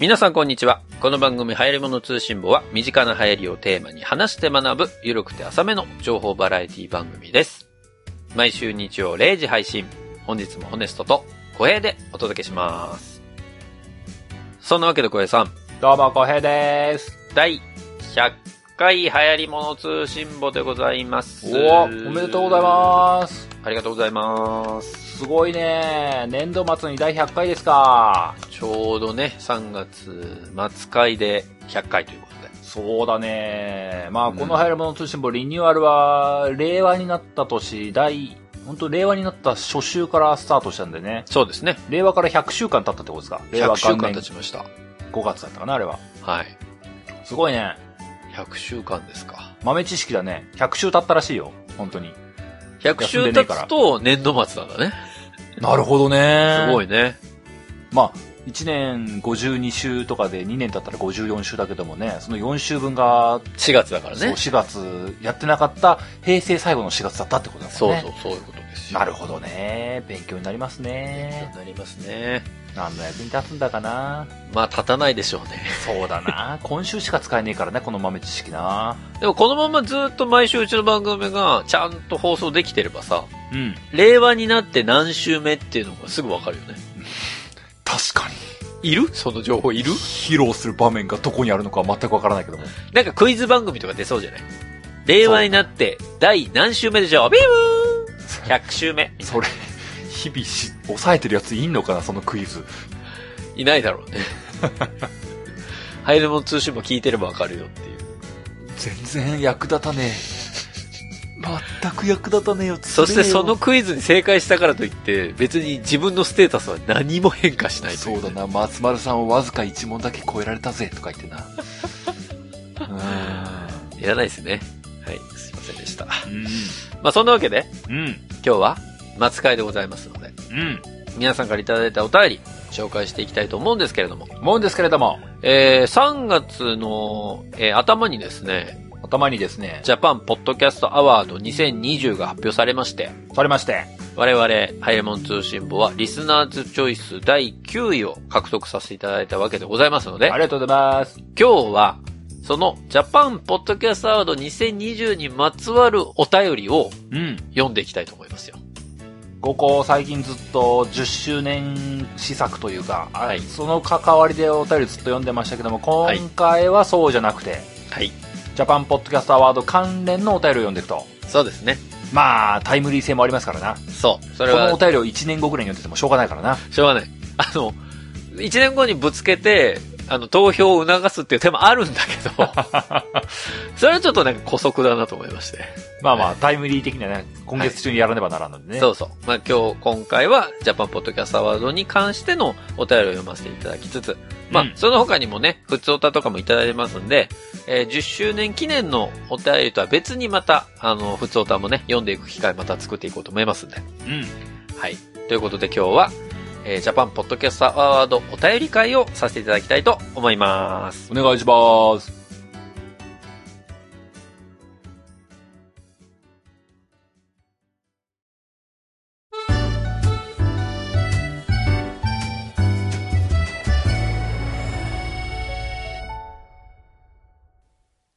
皆さんこんにちは。この番組流行り物通信簿は身近な流行りをテーマに話して学ぶゆるくて浅めの情報バラエティ番組です。毎週日曜0時配信。本日もホネストと小平でお届けします。そんなわけで小平さん、どうも、こへいです。第100回流行り物通信簿でございます。おおめでとうございます。ありがとうございます。すごいね。年度末に第100回ですか。ちょうどね、3月末回で100回ということで。そうだね。まあ、うんこの流行り物通信簿リニューアルは、令和になった年、第、本当令和になった初週からスタートしたんでね。そうですね。令和から100週間経ったってことですか令和100週間経ちました。5月だったかな、あれは。はい。すごいね。100週間ですか。豆知識だね。100週経ったらしいよ。本当に。100休ん週経つと年度末なんだね。なるほどね。すごいね。まあ、1年52週とかで2年経ったら54週だけどもね、その4週分が、4月だからそうね。4月やってなかった平成最後の4月だったってことだもんね。そうそう、そういうことですよ。なるほどね。勉強になりますね。なりますね。何の役に立つんだかな。まあ、立たないでしょうね。そうだな。今週しか使えねえからね、この豆知識な。でもこのままずっと毎週うちの番組がちゃんと放送できてればさ、うん。令和になって何週目っていうのがすぐわかるよね。確かに。いる？その情報いる？披露する場面がどこにあるのかは全くわからないけども。なんかクイズ番組とか出そうじゃない？令和になって第何週目でしょう？ビュー !100 週目。それ、日々し、抑えてるやついんのかな、そのクイズ。いないだろうね。ハイレモン通信も聞いてればわかるよっていう。全然役立たねえ。全く役立たねえよ。そしてそのつクイズに正解したからといって、別に自分のステータスは何も変化しないというそうだな、松丸さんをわずか一問だけ超えられたぜ、とか言ってな。ういらないですね。はい、すいませんでした。ん。まあそんなわけで、うん。今日は末会でございますので、うん。皆さんからいただいたお便り、紹介していきたいと思うんですけれども、思うんですけれども、えー、3月の、えー頭にですね、頭にですね、ジャパンポッドキャストアワード2020が発表されまして、されまして、我々、ハイレモン通信簿は、リスナーズチョイス第9位を獲得させていただいたわけでございますのであ、りがとうございます。今日は、その、ジャパンポッドキャストアワード2020にまつわるお便りをうん。読んでいきたいと思いますよ。ここ最近ずっと10周年施策というか、はいその関わりでお便りずっと読んでましたけども、今回はそうじゃなくて、はい。ジャパンポッドキャストアワード関連のお便りを読んでいくと。そうですね。まあ、タイムリー性もありますからな。そう。それはこのお、便りを1年後ぐらいに読んでてもしょうがないからな。しょうがない。あの、1年後にぶつけて、あの、投票を促すっていう手もあるんだけど、それはちょっとなんか古速だなと思いまして。まあまあ、タイムリー的にはね、今月中にやらねばならんのでね。そうそう。まあ今日、今回は、ジャパンポッドキャストアワードに関してのお便りを読ませていただきつつ、まあ、うんその他にもね、普通歌とかもいただいてますんで、えー10周年記念のお便りとは別にまた、あの、普通歌もね、読んでいく機会また作っていこうと思いますんで。うん。はい。ということで今日は、えージャパンポッドキャストアワードお便り会をさせていただきたいと思います。お願いします。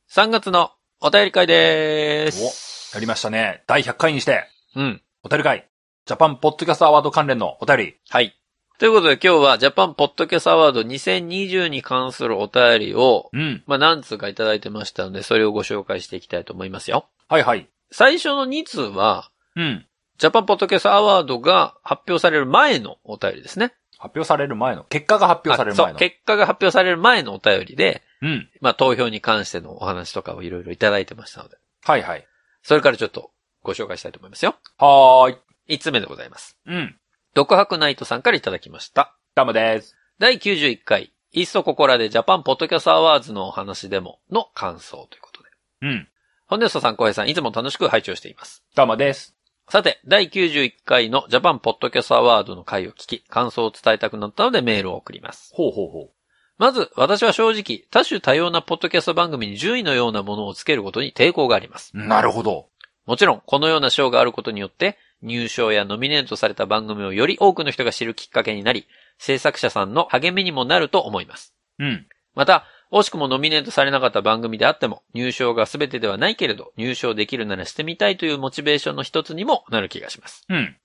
3月のお便り会でーす。やりましたね。第100回にして、うん。お便り会。ジャパンポッドキャストアワード関連のお便り。はい。ということで今日はジャパンポッドキャストアワード2020に関するお便りを、うん。まあ何通かいただいてましたので、それをご紹介していきたいと思いますよ。はいはい。最初の2通は、うん。ジャパンポッドキャストアワードが発表される前のお便りですね。発表される前の、結果が発表される前あそう、の。結果が発表される前のお便りで、うん。まあ投票に関してのお話とかをいろいろいただいてましたので、はいはい。それからちょっとご紹介したいと思いますよ。はーい。5つ目でございます。うん。独白ナイトさんからいただきました。ダムです。第91回、いっそここらでジャパンポッドキャストアワードのお話でもの感想ということで。うん。本ネストさん、小平さん、いつも楽しく拝聴しています。ダムです。さて、第91回のジャパンポッドキャストアワードの回を聞き、感想を伝えたくなったのでメールを送ります。ほうほうほまず、私は正直、多種多様なポッドキャスト番組に順位のようなものをつけることに抵抗があります。う。なるほど。もちろん、このような賞があることによって、入賞やノミネートされた番組をより多くの人が知るきっかけになり、制作者さんの励みにもなると思います。うん。また、惜しくもノミネートされなかった番組であっても、入賞が全てではないけれど、入賞できるならしてみたいというモチベーションの一つにもなる気がします。うん。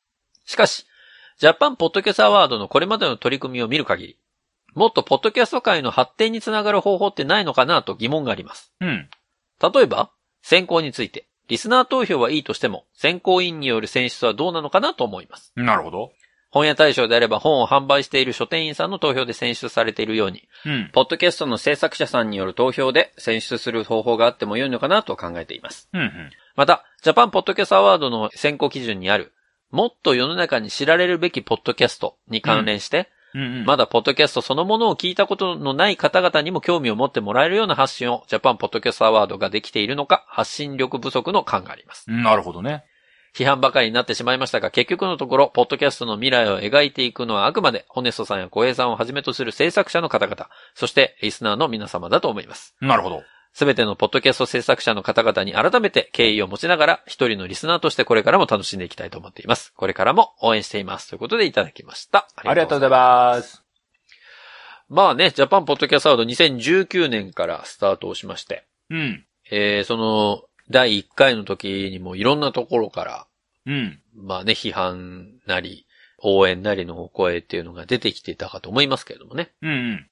しかし、ジャパンポッドキャストアワードのこれまでの取り組みを見る限り、もっとポッドキャスト界の発展につながる方法ってないのかなと疑問があります。うん。例えば、選考について、リスナー投票はいいとしても、選考委員による選出はどうなのかなと思います。なるほど。本屋大賞であれば本を販売している書店員さんの投票で選出されているように、うん。ポッドキャストの制作者さんによる投票で選出する方法があっても良いのかなと考えています。うん。うん。また、ジャパンポッドキャストアワードの選考基準にある、もっと世の中に知られるべきポッドキャストに関連して、うん。うん。まだポッドキャストそのものを聞いたことのない方々にも興味を持ってもらえるような発信をジャパンポッドキャストアワードができているのか、発信力不足の感があります。なるほどね。批判ばかりになってしまいましたが、結局のところ、ポッドキャストの未来を描いていくのはあくまで、ホネストさんや小平さんをはじめとする制作者の方々、そしてリスナーの皆様だと思います。なるほど。すべてのポッドキャスト制作者の方々に改めて敬意を持ちながら、一人のリスナーとしてこれからも楽しんでいきたいと思っています。これからも応援しています。ということでいただきました。ありがとうございます。まあね、ジャパンポッドキャストアワード2019年からスタートをしまして、うん。えー、その、第1回の時にもいろんなところから、うん。まあね、批判なり、応援なりのお声っていうのが出てきていたかと思いますけれどもね。うん。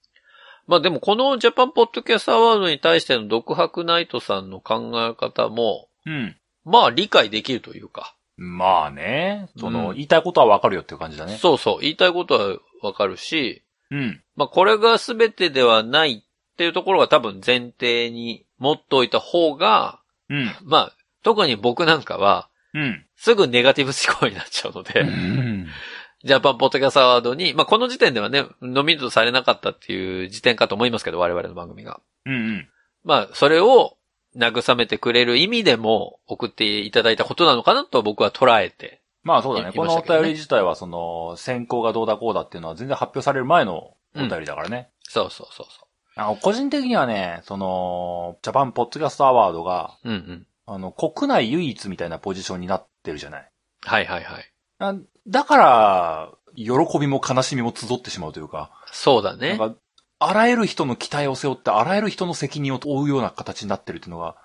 まあでもこのジャパンポッドキャストアワードに対しての独白ナイトさんの考え方も、うん。まあ理解できるというか、まあね。その、うん言いたいことはわかるよっていう感じだね。そうそう、言いたいことはわかるし、うん。まあこれが全てではないっていうところが多分前提に持っておいた方が、うん。まあ特に僕なんかは、うん。すぐネガティブ思考になっちゃうので、うん。ジャパンポッドキャストアワードに、まあこの時点ではね、ノミネートされなかったっていう時点かと思いますけど、我々の番組が。うん。まあそれを慰めてくれる意味でも送っていただいたことなのかなと僕は捉えて。まあそうだね。いこのお便り自体は、その、選考がどうだこうだっていうのは全然発表される前のお便りだからね。そうそうそうそあの個人的にはね、その、ジャパンポッドキャストアワードが、う。うんうん。あの、国内唯一みたいなポジションになってるじゃない。はいはいはい。あだから、喜びも悲しみも集ってしまうというか、そうだね。あらゆる人の期待を背負って、あらゆる人の責任を負うような形になってるっていうのが、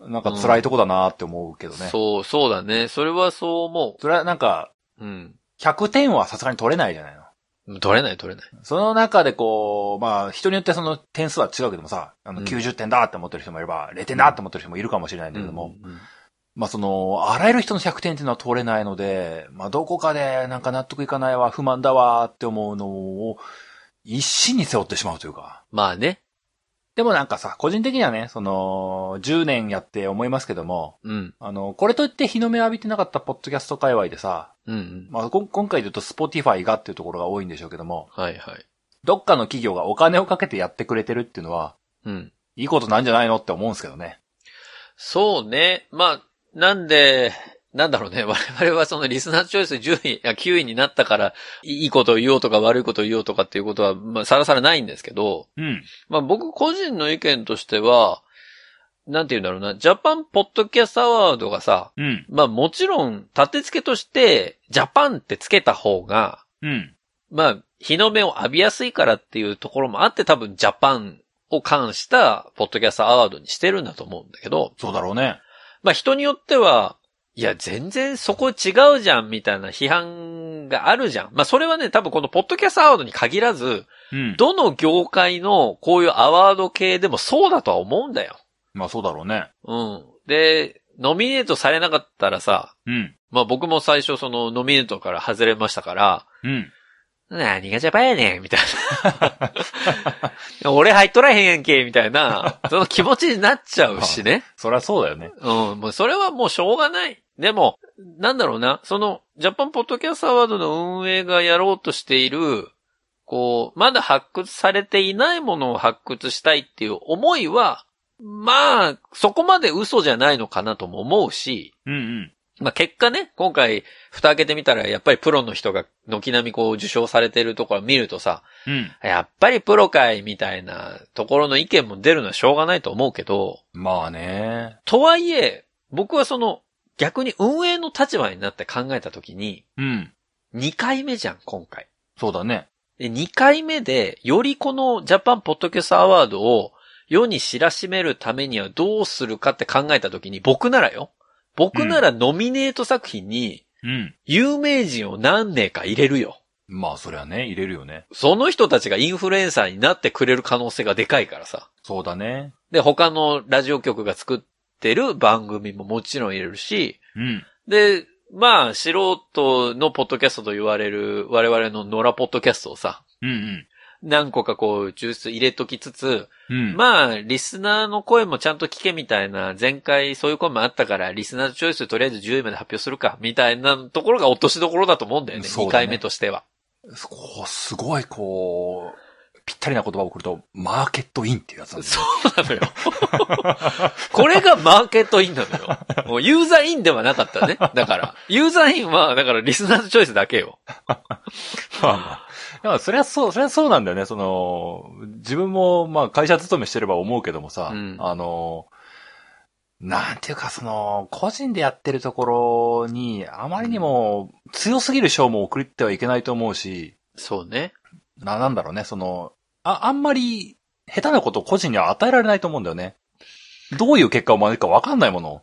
なんか辛いとこだなって思うけどね。そう、そうだね。それはそう思それはなんか、う。うん。100点はさすがに取れないじゃないの。取れない取れない。その中でこう、まあ、人によってその点数は違うけどもさ、あのうん90点だって思ってる人もいれば、0点だって思ってる人もいるかもしれないんだけども、うんうんまあその、あらゆる人の100点っていうのは取れないので、まあどこかでなんか納得いかないわ、不満だわって思うのを、一心に背負ってしまうというか。まあね。でもなんかさ、個人的にはね、その、10年やって思いますけども、うん。あの、これといって日の目を浴びてなかったポッドキャスト界隈でさ、うんうん。まあ今回で言うと Spotify がっていうところが多いんでしょうけども、はいはい。どっかの企業がお金をかけてやってくれてるっていうのは、うん。いいことなんじゃないのって思うんですけどね。そうね。まあ、なんで、なんだろうね。我々はそのリスナーチョイス10位、や9位になったから、いいことを言おうとか悪いことを言おうとかっていうことは、まあ、さらさらないんですけど、うん。まあ僕個人の意見としては、なんて言うんだろうな、ジャパンポッドキャストアワードがさ、うん。まあもちろん立て付けとして、ジャパンってつけた方が、うん。まあ、日の目を浴びやすいからっていうところもあって多分ジャパンを関したポッドキャストアワードにしてるんだと思うんだけど、そうだろうね。まあ人によっては、いや、全然そこ違うじゃんみたいな批判があるじゃん。まあそれはね、多分このポッドキャストアワードに限らず、うん。どの業界のこういうアワード系でもそうだとは思うんだよ。まあそうだろうね。うん。で、ノミネートされなかったらさ、うん。まあ僕も最初そのノミネートから外れましたから、うん。何がジャパンやねんみたいな。俺入っとらへんやんけみたいな、その気持ちになっちゃうしね。そりゃそうだよね。うん、もうそれはもうしょうがない。でも、なんだろうな、その、ジャパンポッドキャストアワードの運営がやろうとしている、こう、まだ発掘されていないものを発掘したいっていう思いは、まあ、そこまで嘘じゃないのかなとも思うし、うんうん。まあ結果ね、今回、蓋開けてみたら、やっぱりプロの人が軒並みこう受賞されてるところを見るとさ、うん。やっぱりプロかいみたいなところの意見も出るのはしょうがないと思うけど、まあね。とはいえ、僕はその、逆に運営の立場になって考えたときに、うん。2回目じゃん、今回。そうだね。で、2回目で、よりこのジャパンポッドキャストアワードを世に知らしめるためにはどうするかって考えたときに、僕ならよ。僕ならノミネート作品に、うん。有名人を何名か入れるよ。まあ、それはね、入れるよね。その人たちがインフルエンサーになってくれる可能性がでかいからさ。そうだね。で、他のラジオ局が作ってる番組ももちろん入れるし、うん。で、まあ、素人のポッドキャストと言われる我々の野良ポッドキャストをさ、うん何個かこう、抽出入れときつつ、うん。うん。まあ、リスナーの声もちゃんと聞けみたいな、前回そういう声もあったから、リスナーチョイスとりあえず10位まで発表するか、みたいなところが落としどころだと思うんだよね。2ね回目としては。すごい、こう、ぴったりな言葉を送ると、マーケットインっていうやつなんそうなのよ。これがマーケットインなのよ。もうユーザーインではなかったね。だから。ユーザーインは、だからリスナーチョイスだけよ。まあまあ。だからそれはそう、それはそうなんだよね。その、自分も、まあ会社勤めしてれば思うけどもさ、うんあの、なんていうかその、個人でやってるところに、あまりにも強すぎる賞も送ってはいけないと思うし、そうね。な、なんだろうね、その、あ、あんまり下手なことを個人には与えられないと思うんだよね。どういう結果を招くかわかんないもの。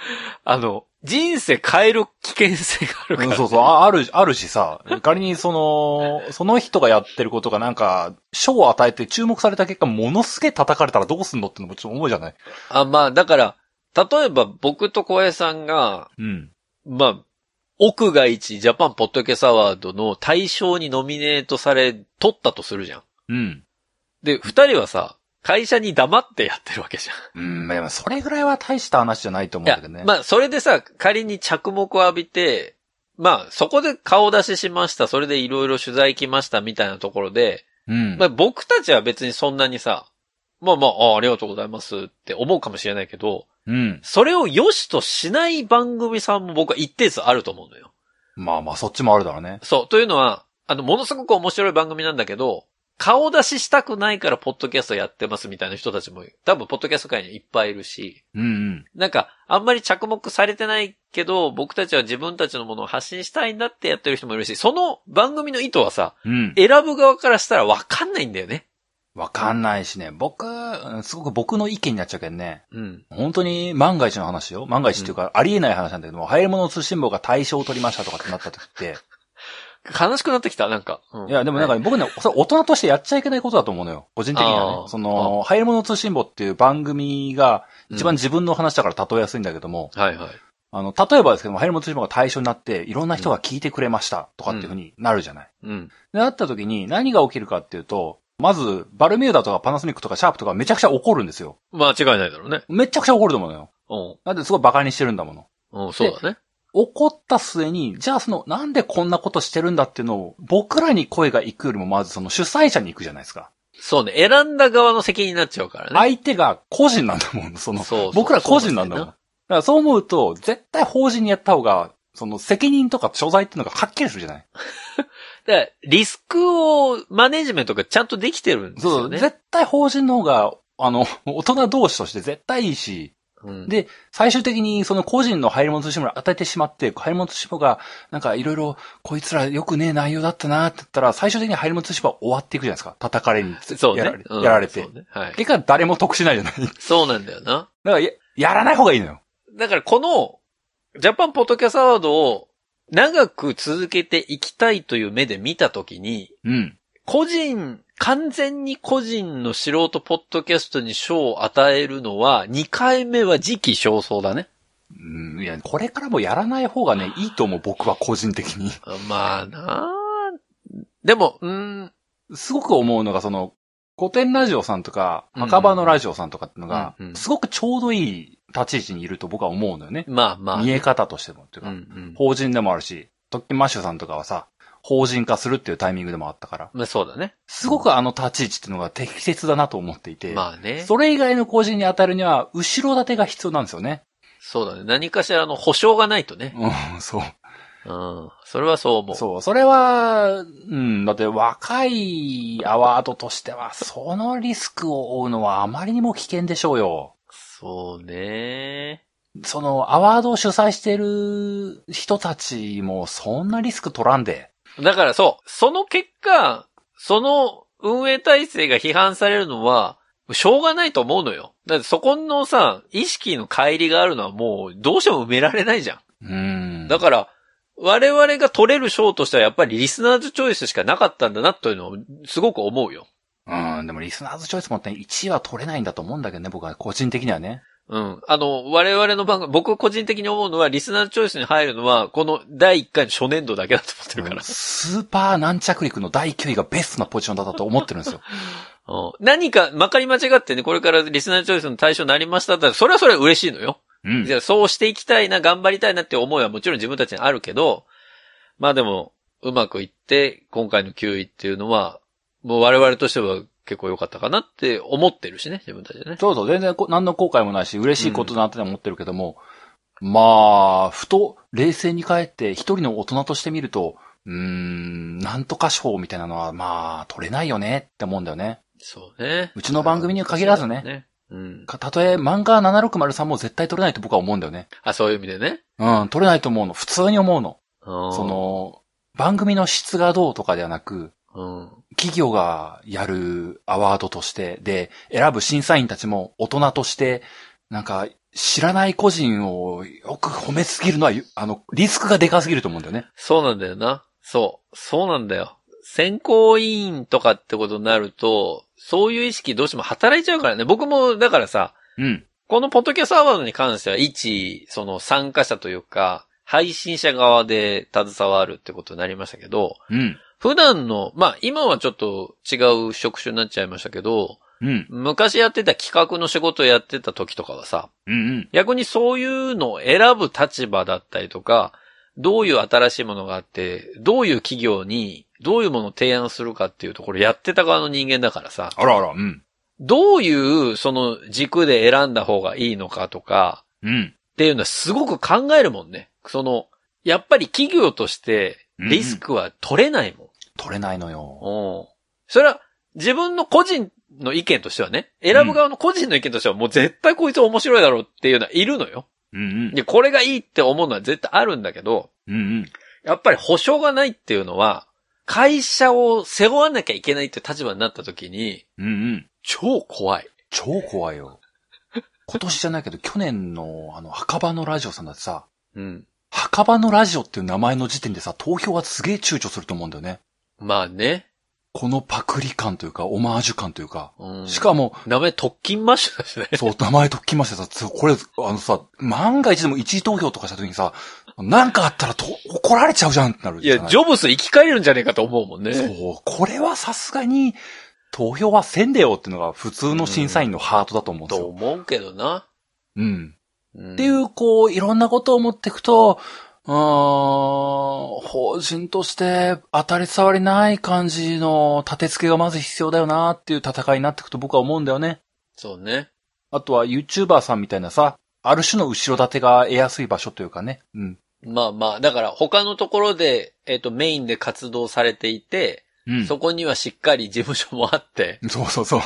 あの、人生変える危険性があるから、うん、そうそう、あある、あるしさ、仮にその、その人がやってることがなんか、賞を与えて注目された結果、ものすげえ叩かれたらどうすんのってのもちょっと思うじゃない？あ、まあ、だから、例えば僕と小江さんが、うん。まあ、奥が一ジャパンポッドキャストアワードの対象にノミネートされ、取ったとするじゃん。うん。で、二人はさ、会社に黙ってやってるわけじゃん。うん、まあそれぐらいは大した話じゃないと思うんだけどね。、まあ、それでさ、仮に着目を浴びて、まあ、そこで顔出ししました、それでいろいろ取材来ましたみたいなところで、うん。まあ、僕たちは別にそんなにさ、まあまあ、あありがとうございますって思うかもしれないけど、うん。それを良しとしない番組さんも僕は一定数あると思うのよ。まあまあ、そっちもあるだろうね。そう。というのは、あの、ものすごく面白い番組なんだけど、顔出ししたくないからポッドキャストやってますみたいな人たちも、多分ポッドキャスト界にいっぱいいるし、うんうん。なんか、あんまり着目されてないけど、僕たちは自分たちのものを発信したいんだってやってる人もいるし、その番組の意図はさ、うん。選ぶ側からしたらわかんないんだよね。わかんないしね。僕、うんすごく僕の意見になっちゃうけどね。うん。本当に万が一の話よ。万が一っていうか、ありえない話なんだけども、流行り物通信簿が対象を取りましたとかってなった時って。悲しくなってきた、なんか。うんいや、でもなんかね僕ね、それ大人としてやっちゃいけないことだと思うのよ。個人的にはね。その、流行り物通信簿っていう番組が一番自分の話だから例えやすいんだけども、はいはい。あの、例えばですけども、流行り物通信簿が対象になって、いろんな人が聞いてくれましたとかっていうふうになるじゃない。うん。で、なった時に何が起きるかっていうと、まず、バルミューダとかパナソニックとかシャープとかめちゃくちゃ怒るんですよ。間違いないだろうね。めちゃくちゃ怒ると思うのよ。うん。だってすごい馬鹿にしてるんだもの。うん、そうだね。怒った末に、じゃあその、なんでこんなことしてるんだっていうのを、僕らに声が行くよりもまずその主催者に行くじゃないですか。そうね。選んだ側の責任になっちゃうからね。相手が個人なんだもん、その、そうそう僕ら個人なんだもん。だからそう思うと、絶対法人にやった方が、その責任とか所在っていうのがはっきりするじゃない で、リスクをマネジメントがちゃんとできてるんですそう、よね。絶対法人の方が、あの、大人同士として絶対いいし、うん、で、最終的にその個人の入り物通信簿を与えてしまって、入り物通信簿が、なんかいろいろ、こいつらよくねえ内容だったなって言ったら、最終的に入り物通信簿は終わっていくじゃないですか。叩かれに、そうねやられ,、うんやられて。ね。はい。結果誰も得しないじゃない。だかそうなんだよな。らや、やらない方がいいのよ。だからこの、ジャパンポッドキャストアワードを長く続けていきたいという目で見たときに、うん。個人、完全に個人の素人ポッドキャストに賞を与えるのは、2回目は時期尚早だね。うん、いや、これからもやらない方がね、いいと思う、僕は個人的に。まあなあでも、うーん、すごく思うのが、その、古典ラジオさんとか、うん墓場のラジオさんとかっていうのがうんう、んすごくちょうどいい立ち位置にいると僕は思うのよね。まあまあ。見え方としてもっていううんか、うん。法人でもあるし、トッキンマッシュさんとかはさ、法人化するっていうタイミングでもあったから、まあそうだね。すごくあの立ち位置っていうのが適切だなと思っていて、まあね。それ以外の個人に当たるには、後ろ盾が必要なんですよね。そうだね。何かしらの保証がないとね。うん、そう。うん。それはそう思う。そう。それは、うん、だって若いアワードとしては、そのリスクを負うのはあまりにも危険でしょうよ。そうね。その、アワードを主催してる人たちも、そんなリスク取らんで。だからそう、その結果、その運営体制が批判されるのは、しょうがないと思うのよ。だってそこのさ、意識の乖離があるのはもうどうしても埋められないじゃん。うん。だから、我々が取れる賞としてはやっぱりリスナーズチョイスしかなかったんだなというのをすごく思うよ。うん、でもリスナーズチョイスもって1位は取れないんだと思うんだけどね、僕は個人的にはね。うん。あの、我々の番組、僕個人的に思うのは、リスナーズチョイスに入るのは、この第1回の初年度だけだと思ってるから。スーパー軟着陸の第9位がベストなポジションだったと思ってるんですよ。うん何か、まかり間違ってね、これからリスナーズチョイスの対象になりましたったら、それはそれは嬉しいのよ。うんじゃあそうしていきたいな、頑張りたいなって思いはもちろん自分たちにあるけど、まあでも、うまくいって、今回の9位っていうのは、もう我々としては結構良かったかなって思ってるしね、自分たちでね。そうそう、全然こ何の後悔もないし、嬉しいことだなって思ってるけども、まあ、ふと冷静に帰って一人の大人として見ると、うーん、なんとか賞みたいなのは、まあ、取れないよねって思うんだよね。そうね。うちの番組には限らずね。ね。うん。かたとえ漫画7603も絶対取れないと僕は思うんだよね。あ、そういう意味でね。うん、取れないと思うの。普通に思うの。そそ、の、番組の質がどうとかではなく、うん。企業がやるアワードとして、で、選ぶ審査員たちも大人として、なんか、知らない個人をよく褒めすぎるのは、あの、リスクがでかすぎると思うんだよね。そうなんだよな。そう。そうなんだよ。選考委員とかってことになると、そういう意識どうしても働いちゃうからね。僕も、だからさ、うん。このポッドキャストアワードに関しては、一、その参加者というか、配信者側で携わるってことになりましたけど、うん。普段の、まあ今はちょっと違う職種になっちゃいましたけど、うん。昔やってた企画の仕事をやってた時とかはさ、うん。うん。逆にそういうのを選ぶ立場だったりとか、どういう新しいものがあって、どういう企業にどういうものを提案するかっていうところやってた側の人間だからさ、あらあら、うん。どういうその軸で選んだ方がいいのかとか、うん。っていうのはすごく考えるもんね。その、やっぱり企業としてリスクは取れないもん。取れないのよ。うんそれは自分の個人の意見としてはね、選ぶ側の個人の意見としてはもう絶対こいつ面白いだろうっていうのはいるのよ。うんうん。で、これがいいって思うのは絶対あるんだけど、うんうん。やっぱり保証がないっていうのは、会社を背負わなきゃいけないって立場になった時に、うんうん。超怖い。超怖いよ。今年じゃないけど、去年の、あの、墓場のラジオさんだってさ、うん。墓場のラジオっていう名前の時点でさ、投票はすげえ躊躇すると思うんだよね。まあね。このパクリ感というか、オマージュ感というか。うん、しかも、名前特勤マッシュだしね。そう、名前ときましてさ、これ、あのさ、万が一でも一位投票とかした時にさ、なんかあったらと怒られちゃうじゃんってなるいや、ジョブス生き返れるんじゃねえかと思うもんね。そう、これはさすがに、投票はせんでよっていうのが普通の審査員のハートだと思うんですとよ。思うけどな。うん。うんっていう、こう、いろんなことを思っていくと、うーん、法人として当たり障りない感じの立て付けがまず必要だよなっていう戦いになっていくと僕は思うんだよね。そうね。あとは YouTuber さんみたいなさ、ある種の後ろ盾が得やすい場所というかね。うん。まあまあ、だから他のところで、えっ、と、メインで活動されていて、うん。そこにはしっかり事務所もあって、そうそうそう。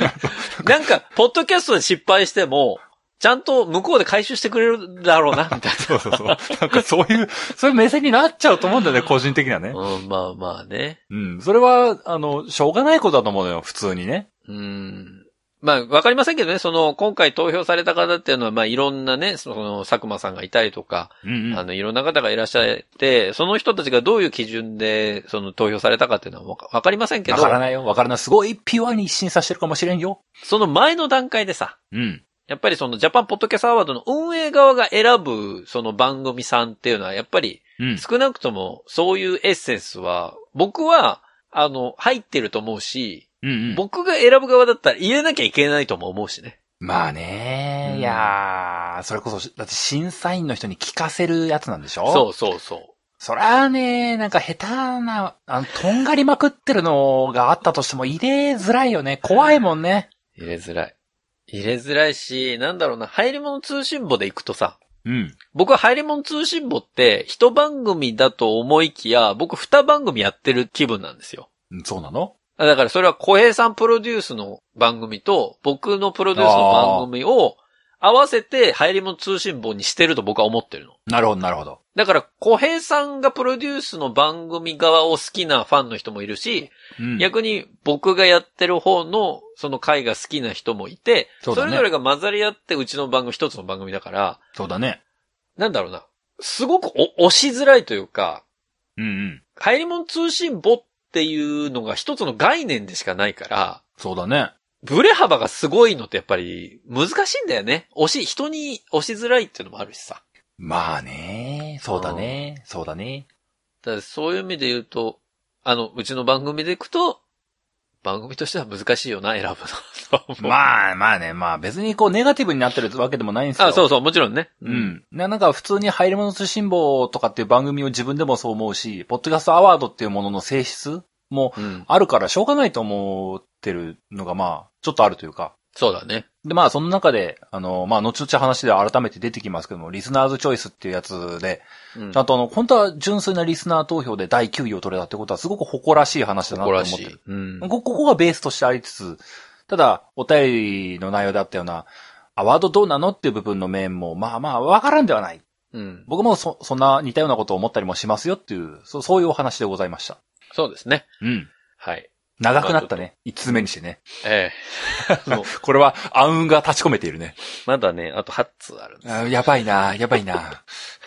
なんか、ポッドキャストで失敗しても、ちゃんと向こうで回収してくれるだろうな、みたいそうそうそう。なんかそういう、そういう目線になっちゃうと思うんだよね、個人的にはねな。。うん、まあまあね。うん。それは、あの、しょうがないことだと思うのよ、普通にね。うん。まあ、わかりませんけどね、その、今回投票された方っていうのは、まあ、いろんなね、その、佐久間さんがいたりとか、うんあの、いろんな方がいらっしゃって、その人たちがどういう基準で、その、投票されたかっていうのはわかわかりませんけどわか、らないよ、わからない。すごいピュアに一新させてるかもしれんよ。その前の段階でさ、うん。やっぱりそのジャパンポッドキャストアワードの運営側が選ぶその番組さんっていうのはやっぱりうん。少なくともそういうエッセンスは僕はあの入ってると思うし、うんうん。僕が選ぶ側だったら入れなきゃいけないとも思うしね。まあね、うんいやー、それこそ、だって審査員の人に聞かせるやつなんでしょ？そううそうそう。そりゃあね、なんか下手な、あの、とんがりまくってるのがあったとしても入れづらいよね。怖いもんね。入れづらい。入れづらいし、なんだろうな、入り物通信簿で行くとさ、うん。僕は入り物通信簿って一番組だと思いきや、僕二番組やってる気分なんですよ。そうなの？あだからそれは小平さんプロデュースの番組と僕のプロデュースの番組を合わせて流行り物通信簿にしてると僕は思ってるの。なるほど、なるほど。だから、小平さんがプロデュースの番組側を好きなファンの人もいるし、うん逆に僕がやってる方のその回が好きな人もいて、そねれぞれが混ざり合ってうちの番組一つの番組だから、そうだね。なんだろうな。すごくお押しづらいというか、うんうん。流行り物通信簿っていうのが一つの概念でしかないから、そうだね。ブレ幅がすごいのってやっぱり難しいんだよね。押し、人に押しづらいっていうのもあるしさ。まあね。そうだね。そうだね。だからそういう意味で言うと、あの、うちの番組でいくと、番組としては難しいよな、選ぶの。まあまあね。まあ別にこうネガティブになってるわけでもないんですよ。あ、そうそう、もちろんね。う。ん。ななんか普通に入り物通信簿とかっていう番組を自分でもそう思うし、ポッドキャストアワードっていうものの性質もうん。あるからしょうがないと思ってるのがまあ、ちょっとあるというか。そうだね。で、まあ、その中で、あの、まあ、後々話で改めて出てきますけども、リスナーズチョイスっていうやつで、うんちゃんとあの、本当は純粋なリスナー投票で第9位を取れたってことはすごく誇らしい話だなと思ってる。。うん。こここがベースとしてありつつ、ただ、お便りの内容だったような、アワードどうなのっていう部分の面も、まあまあ、わからんではない。うん。僕もそ、そんな似たようなことを思ったりもしますよっていう、そうそういうお話でございました。そうですね。うん。はい。長くなったね。一通目にしてね。ええ これは暗雲が立ち込めているね。まだね、あと8通あるんです。あやばいな、やばいな。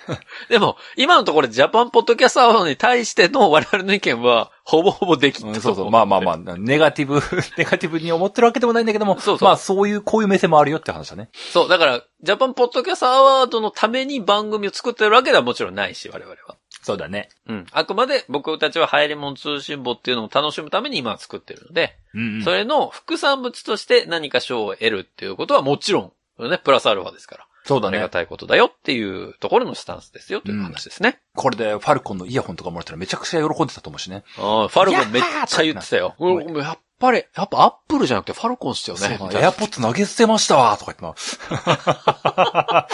でも、今のところジャパンポッドキャストアワードに対しての我々の意見は、ほぼほぼできたうんそうそう。まあまあまあ、ネガティブ、ネガティブに思ってるわけでもないんだけども、そうそうまあそういう、こういう目線もあるよって話だね。そう、だから、ジャパンポッドキャストアワードのために番組を作ってるわけではもちろんないし、我々は。そうだね。うん。あくまで僕たちは流行り物通信簿っていうのを楽しむために今は作ってるので、うん、うん。それの副産物として何か賞を得るっていうことはもちろん、ね、プラスアルファですから。そうだね。ありがたいことだよっていうところのスタンスですよという話ですね。これでファルコンのイヤホンとかもらったらめちゃくちゃ喜んでたと思うしね。ああ、ファルコンめっちゃ言ってたよ。やっぱり、やっぱアップルじゃなくてファルコンっすよね。そうだ、エアポッツ投げ捨てましたわとか言ってな。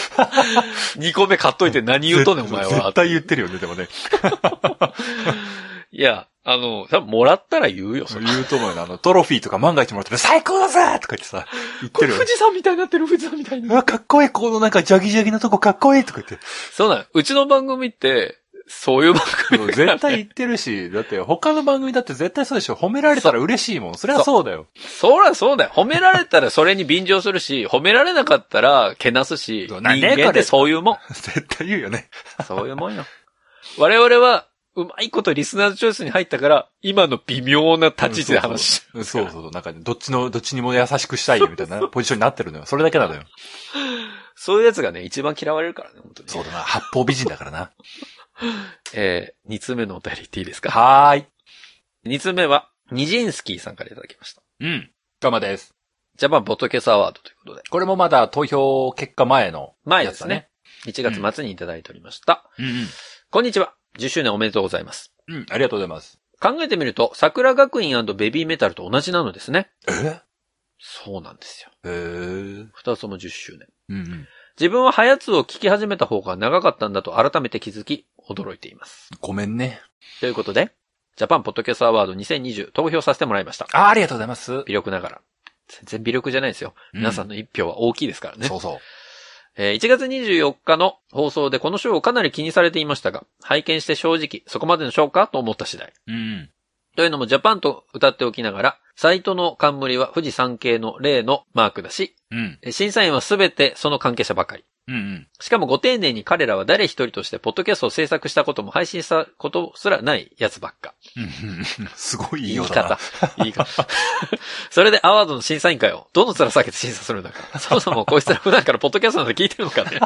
2個目買っといて何言うとんねんお前は絶。対言ってるよね、でもね。いや、あの、多分もらったら言うよ、それ。言うと思うよね。あの、トロフィーとか万が一もらったら最高だぜとか言ってさ、言ってるよね富。士山みたいになってる、富士山みたいにう。わ、かっこいい、このなんかジャギジャギなとこかっこいいとか言って。そうなの。うちの番組って、そういう番組絶対言ってるし、だって他の番組だって絶対そうでしょ。褒められたら嬉しいもん。それはそうだよ。そりゃそうだよ。褒められたらそれに便乗するし、褒められなかったらけなすし、人間ってそういうもん。絶対言うよね。そういうもんよ。我々は、うまいことリスナーズチョイスに入ったから、今の微妙な立ち位置で話してるそうそうそう。なんかね、どっちの、どっちにも優しくしたいよみたいな ポジションになってるのよ。それだけなのよ。そういうやつがね、一番嫌われるからね、本当に。そうだな。八方美人だからな。えー、二通目のお便り言っていいですか？はーい。二通目は、ニジンスキーさんからいただきました。うん。ガマです。ジャパンボトケスアワードということで。これもまだ投票結果前の。前ですね。1月末にいただいておりました。うんこんにちは。10周年おめでとうございます。うん。うん。ありがとうございます。考えてみると、桜学院ベビーメタルと同じなのですね。え？そうなんですよ。へー。二つとも10周年。うんうん。自分はハヤツを聞き始めた方が長かったんだと改めて気づき、驚いています。ごめんね。ということで、ジャパンポッドキャストアワード2020投票させてもらいました。あありがとうございます。微力ながら。全然微力じゃないですよ。皆さんの一票は大きいですからね。そうそう。えー1月24日の放送でこの賞をかなり気にされていましたが、拝見して正直、そこまでの賞かと思った次第。うん。というのもジャパンと歌っておきながら、サイトの冠は富士山系の例のマークだし、うん。えー審査員はすべてその関係者ばかり。うんうん。しかもご丁寧に彼らは誰一人としてポッドキャストを制作したことも配信したことすらないやつばっか。うんうん すごいいい言い方。。言い方。それでアワードの審査員会をどの面下げて審査するんだか。そもそもこいつら普段からポッドキャストなんて聞いてるのかね。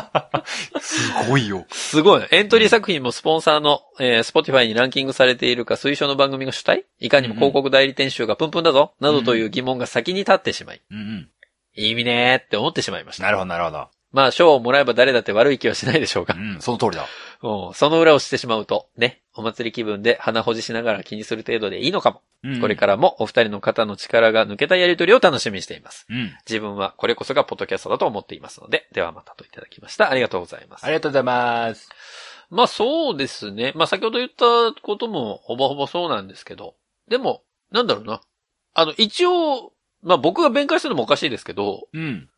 すごいよ。すごい。エントリー作品もスポンサーの、えー、Spotify にランキングされているか推奨の番組が主体？いかにも広告代理店集がプンプンだぞなどという疑問が先に立ってしまい、うんうん。いい意味ねーって思ってしまいました。なるほど、なるほど。まあ、賞をもらえば誰だって悪い気はしないでしょうがう。ん、その通りだ。うんその裏をしてしまうと、ね、お祭り気分で鼻ほじしながら気にする程度でいいのかも。うんこれからもお二人の方の力が抜けたやりとりを楽しみにしています。うん。自分はこれこそがポッドキャストだと思っていますので、ではまたといただきました。ありがとうございますあ。りがとうございます。まあそうですね。まあ先ほど言ったこともほぼほぼそうなんですけど、でも、なんだろうな。あの、一応、まあ僕が弁解するのもおかしいですけど、うん。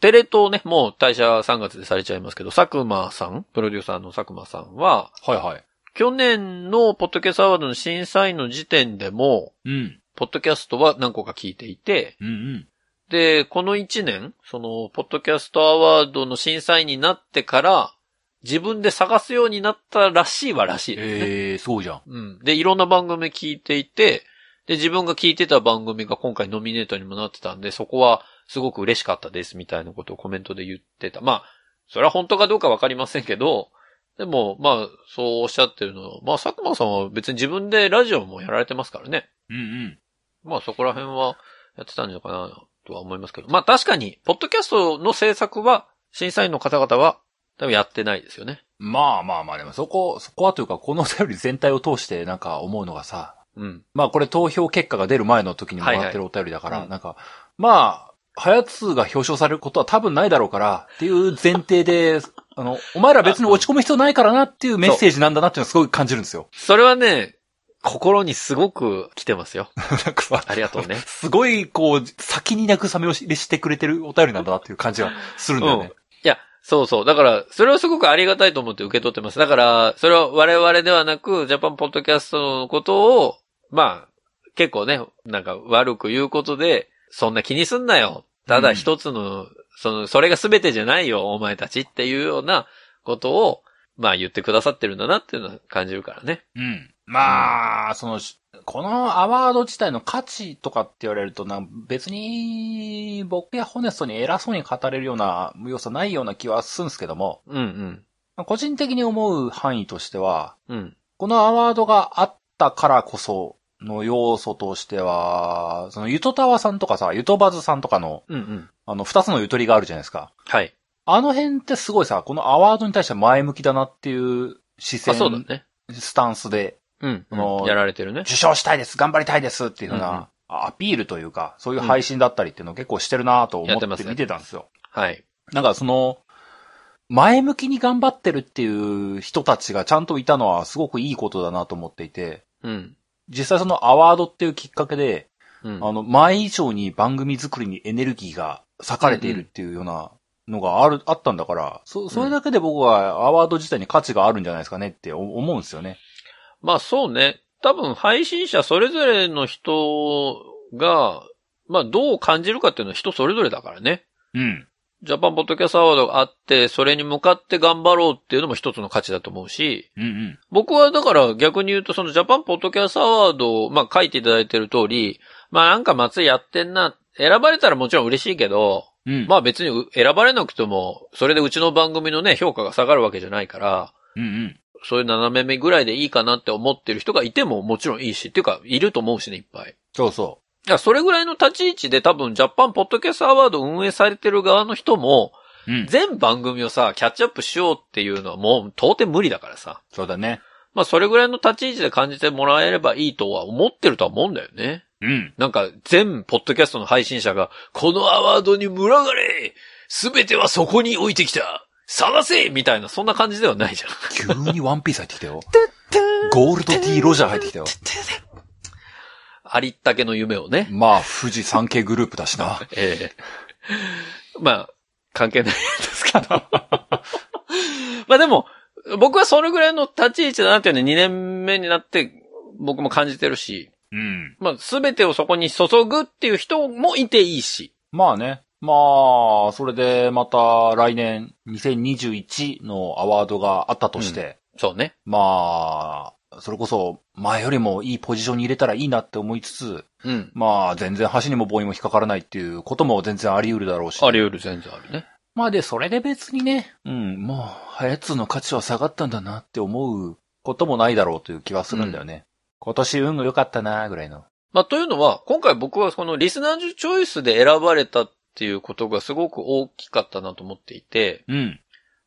テレ東ね、もう退社3月でされちゃいますけど、佐久間さん、プロデューサーの佐久間さんは、はいはい。去年のポッドキャストアワードの審査員の時点でも、うん。ポッドキャストは何個か聞いていて、うんうん。で、この1年、その、ポッドキャストアワードの審査員になってから、自分で探すようになったらしいはらしいね。ええー、そうじゃん。うん。で、いろんな番組聞いていて、で、自分が聞いてた番組が今回ノミネートにもなってたんで、そこはすごく嬉しかったです、みたいなことをコメントで言ってた。まあ、それは本当かどうかわかりませんけど、でも、まあ、そうおっしゃってるのは、まあ、佐久間さんは別に自分でラジオもやられてますからね。うんうん。まあ、そこら辺はやってたんじゃないかな、とは思いますけど。まあ、確かに、ポッドキャストの制作は、審査員の方々は、多分やってないですよね。まあまあまあ、でもそこ、そこはというか、このお便り全体を通してなんか思うのがさ、うん。まあこれ投票結果が出る前の時にもらってるお便りだから、はいはいなんか、まあ、ハヤツが表彰されることは多分ないだろうから、っていう前提で、あの、お前ら別に落ち込む必要ないからなっていうメッセージなんだなっていうのをすごい感じるんですよ。それはね、心にすごく来てますよ。なんかさ、ありがとうね。すごい、こう、先に慰めをししてくれてるお便りなんだなっていう感じがするんだよね。いや、そうそう。だから、それはすごくありがたいと思って受け取ってます。だから、それは我々ではなく、ジャパンポッドキャストのことを、まあ、結構ね、なんか悪く言うことで、そんな気にすんなよ。ただ一つの、その、それが全てじゃないよ、お前たちっていうようなことを、まあ言ってくださってるんだなっていうのは感じるからね。うん。まあ、その、このアワード自体の価値とかって言われるとな、別に僕やホネストに偉そうに語れるような要素ないような気はするんですけども、うん個人的に思う範囲としては、うん。うん。このアワードがあったからこその要素としては、そのゆとたわさんとかさ、ゆとばずさんとかの、うんうん。あの、二つのゆとりがあるじゃないですか。はい。あの辺ってすごいさ、このアワードに対して前向きだなっていう視あ、線、そうだね。スタンスでうん。あのやられてるね。受賞したいです頑張りたいですっていうふううんうんな、アピールというか、そういう配信だったりっていうのを結構してるなと思って見てたんですよ。はい。なんかその、前向きに頑張ってるっていう人たちがちゃんといたのはすごくいいことだなと思っていて、うん。実際そのアワードっていうきっかけで、うん。あの、前以上に番組作りにエネルギーが割かれているっていうようなのがある、あったんだから、そ、それだけで僕はアワード自体に価値があるんじゃないですかねって思うんですよね。まあそうね。多分配信者それぞれの人が、まあどう感じるかっていうのは人それぞれだからね。うん。ジャパンポッドキャストアワードがあって、それに向かって頑張ろうっていうのも一つの価値だと思うし、うんうん。僕はだから逆に言うとそのジャパンポッドキャストアワードを、まあ書いていただいてる通り、まあなんか松井やってんな、選ばれたらもちろん嬉しいけど、うん。まあ別に選ばれなくても、それでうちの番組のね、評価が下がるわけじゃないから、うんうん。そういう斜め目ぐらいでいいかなって思ってる人がいてももちろんいいし、っていうか、いると思うしね、いっぱい。そうそいや、それぐらいの立ち位置で多分、ジャパンポッドキャストアワード運営されてる側の人も、う。うん。全番組をさ、キャッチアップしようっていうのはもう到底無理だからさ。そうだね。まあ、それぐらいの立ち位置で感じてもらえればいいとは思ってるとは思うんだよね。うん。なんか、全ポッドキャストの配信者が、このアワードに群がれすべてはそこに置いてきた探せみたいな、そんな感じではないじゃん。急にワンピース入ってきたよ。ゴールド T ロジャー入ってきたよ。ありったけの夢をね。まあ、富士山系グループだしな。ええまあ、関係ないですけど。まあでも、僕はそれぐらいの立ち位置だなっていうのは2年目になって僕も感じてるし、うん。まあ全てをそこに注ぐっていう人もいていいし。まあね。まあ、それでまた来年2021のアワードがあったとして、そうね。まあ、それこそ前よりもいいポジションに入れたらいいなって思いつつ、うん。まあ全然箸にも棒にも引っかからないっていうことも全然あり得るだろうし。あり得る全然あるね。まあで、それで別にね、うん、もう、ハヤツの価値は下がったんだなって思うこともないだろうという気はするんだよね。今年運が良かったなぐらいの。まあというのは、今回僕はこのリスナーズチョイスで選ばれたっていうことがすごく大きかったなと思っていて、うん。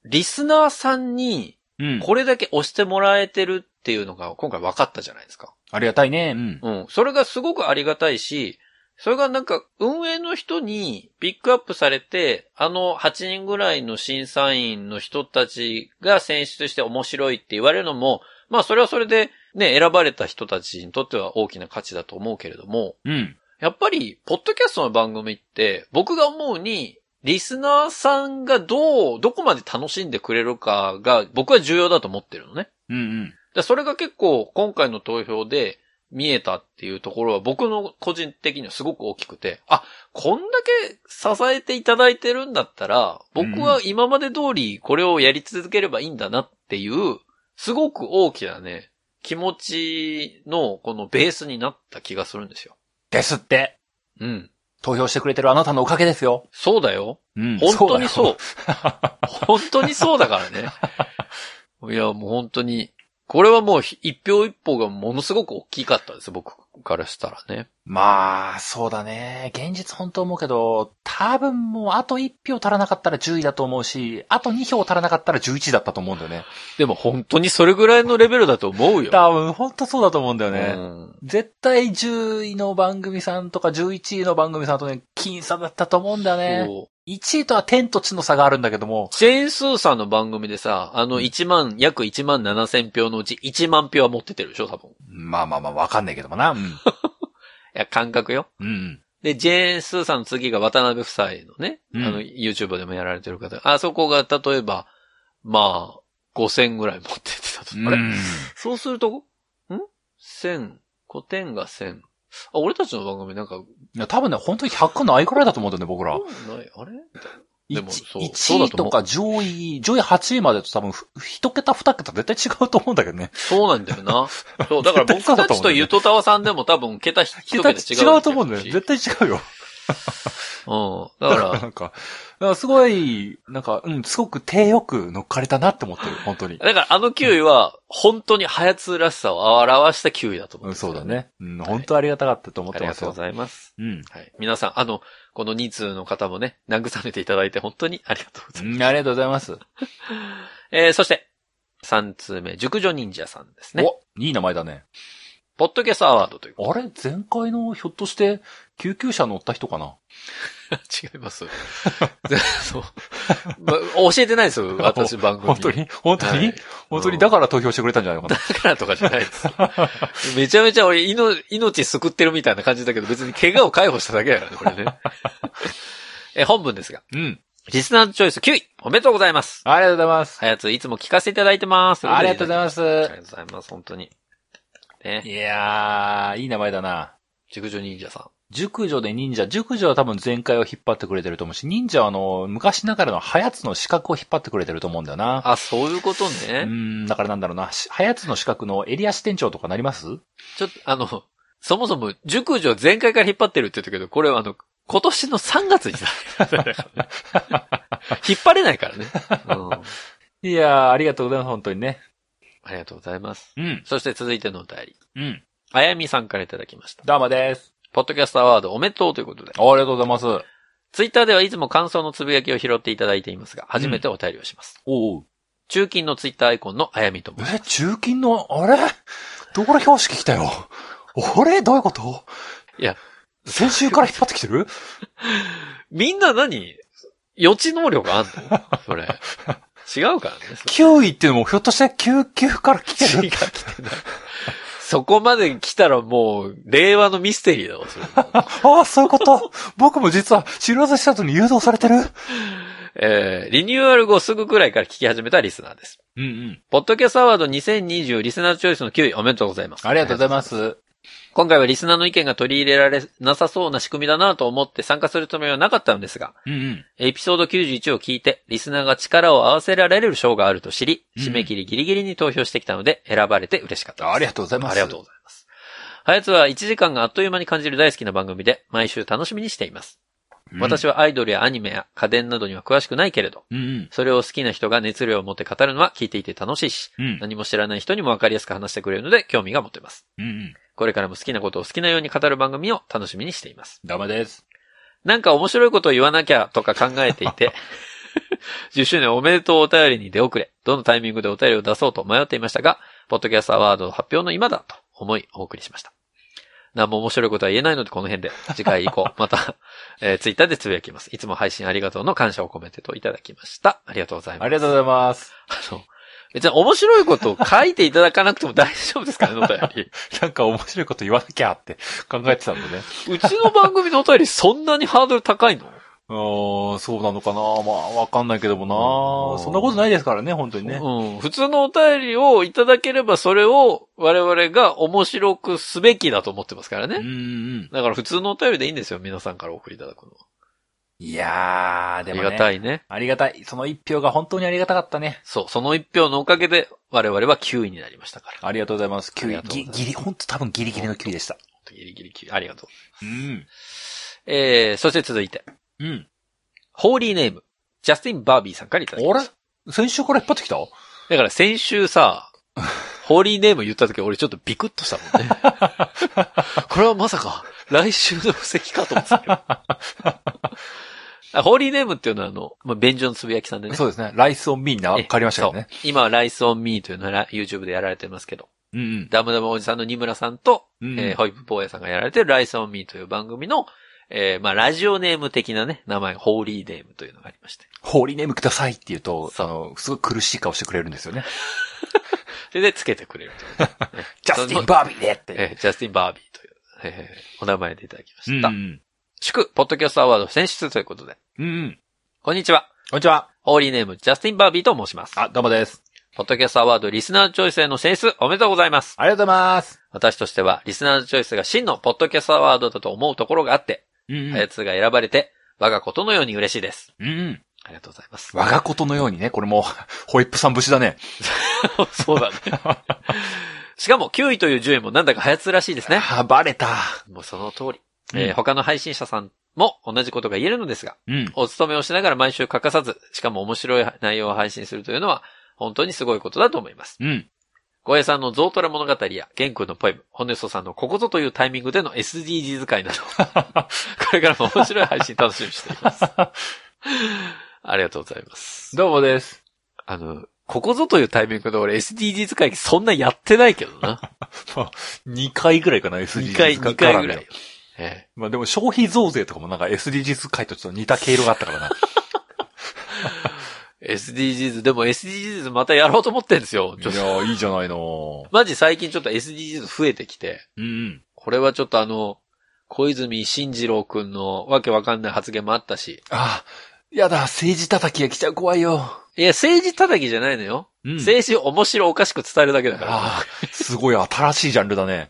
リスナーさんにうん。これだけ押してもらえてるっていうのが今回分かったじゃないですか。ありがたいね。うん。うん。それがすごくありがたいし、それがなんか運営の人にピックアップされて、あの8人ぐらいの審査員の人たちが選出して面白いって言われるのも、まあそれはそれでね、選ばれた人たちにとっては大きな価値だと思うけれども、うん。やっぱり、ポッドキャストの番組って、僕が思うに、リスナーさんがどう、どこまで楽しんでくれるかが僕は重要だと思ってるのね。うんうん。でそれが結構今回の投票で見えたっていうところは僕の個人的にはすごく大きくて、あ、こんだけ支えていただいてるんだったら、僕は今まで通りこれをやり続ければいいんだなっていう、すごく大きなね、気持ちのこのベースになった気がするんですよ。ですって。うん。投票してくれてるあなたのおかげですよ。そうだよ。うん本当にそう。だよ本当にそうだからね。いや、もう本当に、これはもう一票一票がものすごく大きかったです、僕からしたらね。まあ、そうだね。現実本当思うけど、多分もうあと1票足らなかったら10位だと思うし、あと2票足らなかったら11位だったと思うんだよね。でも本当にそれぐらいのレベルだと思うよ。多分本当そうだと思うんだよね。うん絶対10位の番組さんとか11位の番組さんとね、僅差だったと思うんだよね。そう1位とは天と地の差があるんだけども、ジェーン・スーさんの番組でさ、あの1万、約1万7千票のうち1万票は持ってってるでしょ、多分。いまあまあまあわかんないけどもな。うん。や、感覚よ。うん。で、ジェーン・スーさんの次が渡辺夫妻のね、うんあの、YouTube でもやられてる方。あそこが、例えば、まあ、5000ぐらい持ってってたと。あれ？うんそうすると、ん ?1000、5点が1000。あ、俺たちの番組なんか、いや、多分ね、本当に100ないくらいだと思うんだよね、僕ら。ない、あれ？でもそう1そうだと思う位とか上位、上位8位までと多分、ふ一桁二桁絶対違うと思うんだけどね。そうなんだよな。そう、だから僕たちとゆとたわさんでも多分桁一桁違う。違うと思うんだよ。絶対違うよ。うん。だか なんか、なんかすごい、なんか、うん、すごく手よく乗っかれたなって思ってる、本当に。ら、だからあの9位は、本当にハヤツらしさを表した9位だと思う、うんんそうだ。ね。うん、本当ありがたかったと思ってますよありがとうご。ざいます。うん。はい。皆さん、あの、この2通の方もね、慰めていただいて本当にありがとうございます。うん、ありがとうございます。えー、そして、3通目、熟女忍者さんですね。お、いい名前だね。ポッドキャストアワードというこあれ前回のひょっとして、救急車乗った人かな？と。違います。そう。ま教えてないですよ、私番組。本当に？本当に、はい本当に？だから投票してくれたんじゃないのかな？だからとかじゃないです。めちゃめちゃ俺、命、命救ってるみたいな感じだけど、別に怪我を解放しただけだからね、これね。え、本文ですが。うん。リスナーズチョイス9位、おめでとうございます。ありがとうございます。はやつ、いつも聞かせていただいてます。ありがとうございまます。ありがとうございます、本当に。ね。いやー、いい名前だな。熟女忍者さん。熟女で忍者。熟女は多分前回を引っ張ってくれてると思うし、忍者はあの、昔ながらのハヤツの資格を引っ張ってくれてると思うんだよな。あ、そういうことうね。ん、だからなんだろうな。しハヤツの資格のエリア支店長とかなります？ちょっと、あの、そもそも、熟女前回から引っ張ってるって言ったけど、これはあの、今年の3月にさ、引っ張れないからね。うん。いやー、ありがとうございます、本当にね。ありがとうございます。うん。そして続いてのお便り。うん。あやみさんからいただきました。どうもです。ポッドキャストアワードおめでとうということで。ありがとうございます。ツイッターではいつも感想のつぶやきを拾っていただいていますが、初めてお便りをします。おう中金のツイッターアイコンのあやみと申します。え、中金の、あれ？道路標識来たよ。あれ？どういうこと？いや、先週から引っ張ってきてる？みんな何？予知能力あんの？それ。違うからね。?9 位っていうのもひょっとして救急から来てる？違う来てない。そこまで来たらもう、令和のミステリーだわ、それ。ああ、そういうこと？僕も実は知らずした後に誘導されてる？えー、リニューアル後すぐくらいから聞き始めたリスナーです。うんうん。ポッドキャストアワード2020リスナーチョイスの9位おめでとうございます。ありがとうございます。今回はリスナーの意見が取り入れられなさそうな仕組みだなと思って参加するつもりはなかったのですが、うんうん。エピソード91を聞いて、リスナーが力を合わせられる賞があると知り、うん締め切りギリギリに投票してきたので、選ばれて嬉しかったです。ありがとうございます。ありがとうございます。はやつは1時間があっという間に感じる大好きな番組で、毎週楽しみにしています。うん。私はアイドルやアニメや家電などには詳しくないけれど、うんうん。それを好きな人が熱量を持って語るのは聞いていて楽しいし、うん。何も知らない人にもわかりやすく話してくれるので興味が持てます。うんうん。これからも好きなことを好きなように語る番組を楽しみにしています。ダメです。なんか面白いことを言わなきゃとか考えていて、10周年おめでとうお便りに出遅れ、どのタイミングでお便りを出そうと迷っていましたが、ポッドキャストアワード発表の今だと思いお送りしました。何も面白いことは言えないのでこの辺で、次回以降、また、えー、ツイッターでつぶやきます。いつも配信ありがとうの感謝を込めてといただきました。ありがとうございます。ありがとうございます。あの、別に面白いことを書いていただかなくても大丈夫ですかね、お便り。なんか面白いこと言わなきゃって考えてたんでね。うちの番組のお便りそんなにハードル高いの？あーそうなのかなまあ、わかんないけどもうんなそんなことないですからね、本当にね。うん。普通のお便りをいただければそれを我々が面白くすべきだと思ってますからうんうね。ん。だから普通のお便りでいいんですよ。皆さんからお送りいただくのは。いやー、あでもね。りがたいね。ありがたい。その一票が本当にありがたかったね。そう。その一票のおかげで我々は9位になりましたから。ありがとうございます。9ありが位。とうございますぎギリ、本当多分ギリギリの9位でした。ギリギリ9位。ありがとう。うん。えー、そして続いて。うん。ホーリーネーム、ジャスティン・バービーさんからいただきました。先週から引っ張ってきた？だから先週さ、ホーリーネーム言った時俺ちょっとビクッとしたもんね。これはまさか、来週の布石かと思ってたけど。あホーリーネームっていうのはあの、まあ、便所のつぶやきさんでね。そうですね。ライスオンミーにな変わりましたよね。今はライスオンミーというのは YouTube でやられてますけど、うんうん。ダムダムおじさんの二村さんと、うんえーホイップ坊やさんがやられてるライスオンミーという番組の、えーまあ、ラジオネーム的なね、名前がホーリーネームというのがありまして。ホーリーネームくださいって言うと、その、すごい苦しい顔してくれるんですよね。それでつけてくれるね、ジャスティン・バービーでって。えージャスティン・バービーという、えーお名前でいただきました。うんうん。祝、ポッドキャストアワード選出ということで。うんうん。こんにちは。こんにちは。ホーリーネーム、ジャスティン・バービーと申します。あ、どうもです。ポッドキャストアワードリスナーチョイスへの選出おめでとうございます。ありがとうございます。私としては、リスナーチョイスが真のポッドキャストアワードだと思うところがあって、うんあやつが選ばれて、我がことのように嬉しいです。うん。うん。ありがとうございます。我がことのようにね、これも、ホイップさん節だね。そうだね。しかも9位という順位もなんだか早つらしいですね。あ、バレた。もうその通り。うんえー他の配信者さんも同じことが言えるのですが、うん。お勤めをしながら毎週欠かさず、しかも面白い内容を配信するというのは、本当にすごいことだと思います。うん。小江さんのゾウトラ物語や、玄空のポエム、ホネソさんのここぞというタイミングでの SDGs 会など、これからも面白い配信楽しみにしています。ありがとうございます。どうもです。あの、ここぞというタイミングで俺 SDGs 会議そんなやってないけどな。2回ぐらいかな、SDGs 2回、2回ぐらい絡んで。えまあでも消費増税とかもなんか SDGs 回とちょっと似た毛色があったからな。え SDGs、でも SDGs またやろうと思ってんですよ。いや、いいじゃないの。マジ最近ちょっと SDGs 増えてきて、うんうん。これはちょっとあの、小泉進次郎くんのわけわかんない発言もあったし、あ、やだ、政治叩きが来ちゃう怖いよ。いや、政治叩きじゃないのよ。うん政治を面白おかしく伝えるだけだから。ああ、すごい新しいジャンルだね。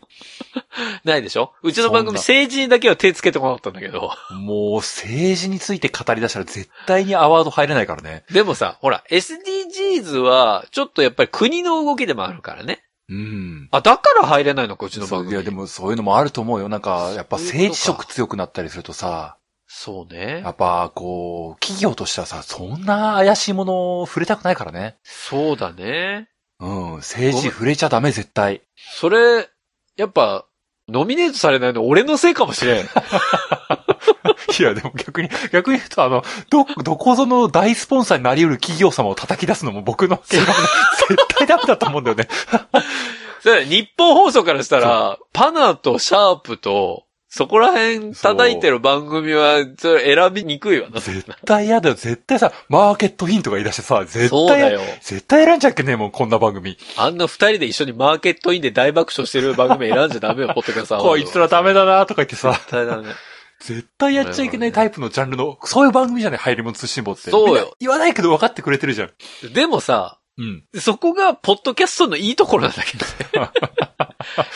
ないでしょ？うちの番組政治にだけは手つけてこなかったんだけど。もう政治について語り出したら絶対にアワード入れないからね。でもさ、ほら、SDGs は、ちょっとやっぱり国の動きでもあるからね。うん。あ、だから入れないのか、うちの番組。いや、でもそういうのもあると思うよ。なんか、やっぱ政治色強くなったりするとさ、そうねや。っぱこう、企業としてはさ、そんな怪しいものを触れたくないからね。そうだね。うん、政治触れちゃダメ、絶対。それ、やっぱ、ノミネートされないの俺のせいかもしれん。いや、でも逆に、逆に言うと、あの、ど、どこぞの大スポンサーになり得る企業様を叩き出すのも僕の経験で 絶対ダメだと思うんだよね。それ日本放送からしたら、パナとシャープと、そこら辺叩いてる番組は、それ選びにくいわな。絶対嫌だよ。絶対さ、マーケットヒントが言い出してさ、絶対や、そうだよ。絶対選んじゃっけねえもん、こんな番組。あんな二人で一緒にマーケットインで大爆笑してる番組選んじゃダメよ、ポッドキャストアワードこいつらダメだなとか言ってさ、絶対だね。絶対やっちゃいけないタイプのジャンルの、そういう番組じゃない、入り物通信簿って。そうよ言わないけど分かってくれてるじゃん。でもさ、うん。そこが、ポッドキャストのいいところなんだけどね。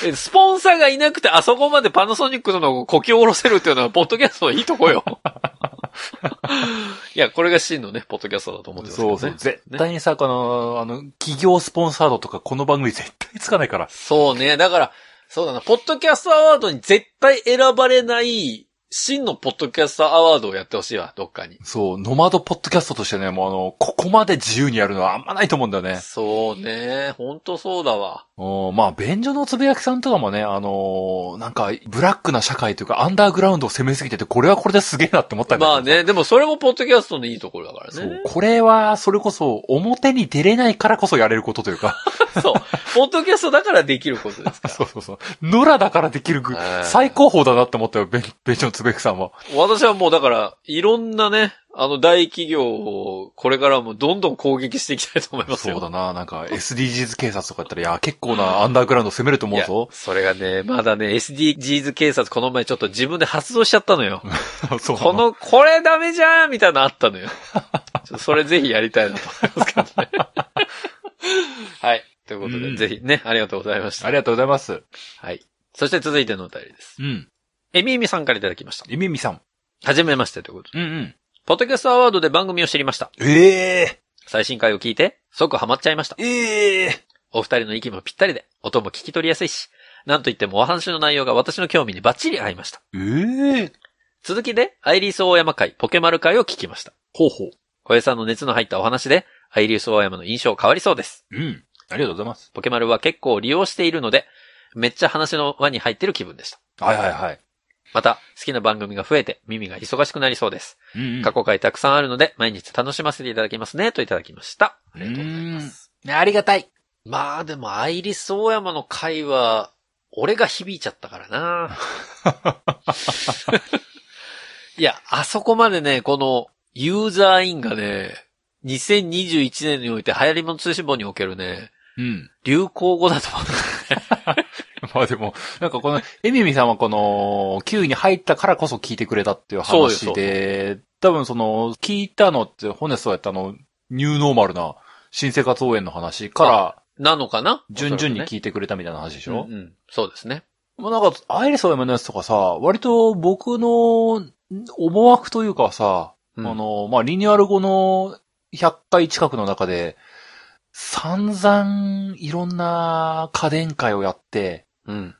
えスポンサーがいなくて、あそこまでパナソニックのをこき下ろせるっていうのは、ポッドキャストのいいとこよ。いや、これが真のね、ポッドキャストだと思ってますけどね。そうそう。絶対にさ、この、あの、企業スポンサードとかこの番組絶対つかないから。そうね。だから、そうだな、ポッドキャストアワードに絶対選ばれない、真のポッドキャストアワードをやってほしいわ、どっかに。そう、ノマドポッドキャストとしてね、もうあの、ここまで自由にやるのはあんまないと思うんだよね。そうね。ほんとそうだわ。おまあ、便所のつぶやきさんとかもね、あのーなんか、ブラックな社会というか、アンダーグラウンドを攻めすぎてて、これはこれですげえなって思ったんだけどまあね、でもそれもポッドキャストのいいところだからそうね。。これは、それこそ、表に出れないからこそやれることというか、そう。ポッドキャストだからできることですか？ら。そうそうそう。野良だからできる最高峰だなって思ったよ、便便所のつつべくさんは。私はもうだから、いろんなね、あの大企業をこれからもどんどん攻撃していきたいと思いますよ。そうだな。なんか SDGs 警察とかやったら、いや、結構なアンダーグラウンド攻めると思うぞ。それがね、まだね、SDGs 警察この前ちょっと自分で発動しちゃったのよ。そうこの、これダメじゃんみたいなのあったのよ。それぜひやりたいなと思いますけどね。はい。ということで、うんぜひね、ありがとうございました。ありがとうございます。はい。そして続いてのお便りです。うん。えみみさんからいただきました。えみみさん。はじめましてということで。うんうん。ポッドキャストアワードで番組を知りました。ええ最新回を聞いて、即ハマっちゃいました。ええお二人の息もぴったりで、音も聞き取りやすいし、なんといってもお話の内容が私の興味にバッチリ合いました。ええ続きで、アイリス大山会、ポケマル会を聞きました。ほうほう。小江さんの熱の入ったお話で、アイリス大山の印象変わりそうです。うん。ありがとうございます。ポケマルは結構利用しているので、めっちゃ話の輪に入ってる気分でした。はいはいはい。また、好きな番組が増えて、耳が忙しくなりそうです。うんうん過去回たくさんあるので、毎日楽しませていただきますね、といただきました。ありがとうございます。ありがたい。まあでも、アイリス大山の回は、俺が響いちゃったからな。いや、あそこまでね、この、ユーザーインがね、2021年において流行り物通信簿におけるね、うん。流行語だと思う。まあでも、なんかこの、エミミさんはこの、9位に入ったからこそ聞いてくれたっていう話で多分その、聞いたのって、ホネストやったあの、ニューノーマルな新生活応援の話から、なのかな？順々にい聞いてくれたみたいな話でしょ、うんうん。そうですね。まあなんか、アイリスオーヤマのやつとかさ、割と僕の思惑というかはさ、うんあの、まあリニューアル後の100回近くの中で、散々いろんな家電会をやって、うん。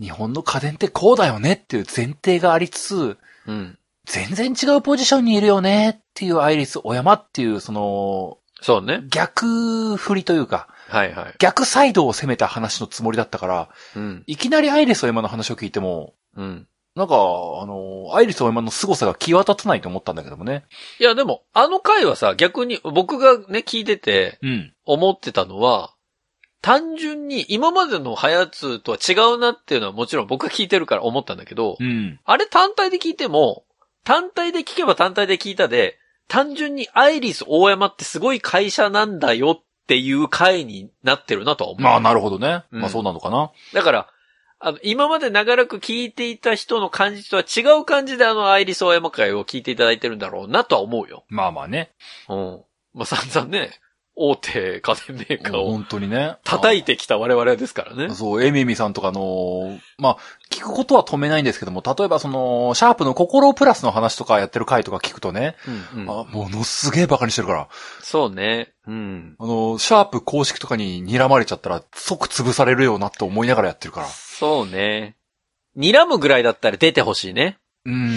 日本の家電ってこうだよねっていう前提がありつつ、うん。全然違うポジションにいるよねっていうアイリスオーヤマっていう、その、そうね。逆振りというか、はいはい。逆サイドを攻めた話のつもりだったから、うん。いきなりアイリスオーヤマの話を聞いても、うん。なんか、あの、アイリスオーヤマの凄さが際立たないと思ったんだけどもね。いや、でも、あの回はさ、逆に僕がね、聞いててうん。思ってたのは、単純に今までのハヤツとは違うなっていうのはもちろん僕が聞いてるから思ったんだけど、うん。あれ単体で聞いても、単体で聞けば単体で聞いたで、単純にアイリス大山ってすごい会社なんだよっていう回になってるなとは思う。まあ、なるほどね。うんまあ、そうなのかな。だから、あの、今まで長らく聞いていた人の感じとは違う感じであのアイリス大山会を聞いていただいてるんだろうなとは思うよ。まあまあね。うん。まあ、散々ね、大手家電メーカーを本当にね。叩いてきた我々ですからね。そう、エミミさんとかの、まあ、聞くことは止めないんですけども、例えばその、シャープの心プラスの話とかやってる回とか聞くとね、うんうんあ、ものすげえバカにしてるから、そうね。うん。あの、シャープ公式とかに睨まれちゃったら即潰されるよなって思いながらやってるから。そうね。睨むぐらいだったら出てほしいね。うーん。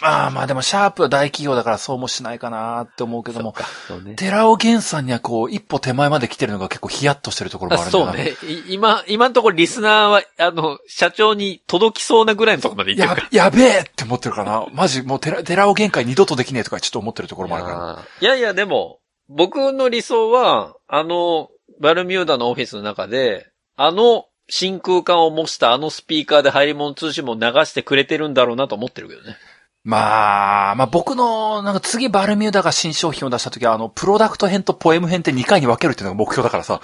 まあまあでもシャープは大企業だからそうもしないかなって思うけども、そうね。寺尾源さんにはこう、一歩手前まで来てるのが結構ヒヤッとしてるところもああるんだ。そうね。い今、今のところリスナーは、あの、社長に届きそうなぐらいのところまで行ってやるか、やべえって思ってるからな。マジ、もう寺、寺尾限界二度とできねえとかちょっと思ってるところもあるから。ら。いやいや、でも、僕の理想は、あの、バルミューダのオフィスの中で、あの、真空管を模したあのスピーカーで入り物通信も流してくれてるんだろうなと思ってるけどね。まあ、まあ僕の、なんか次バルミューダが新商品を出した時は、あの、プロダクト編とポエム編って2回に分けるっていうのが目標だからさ。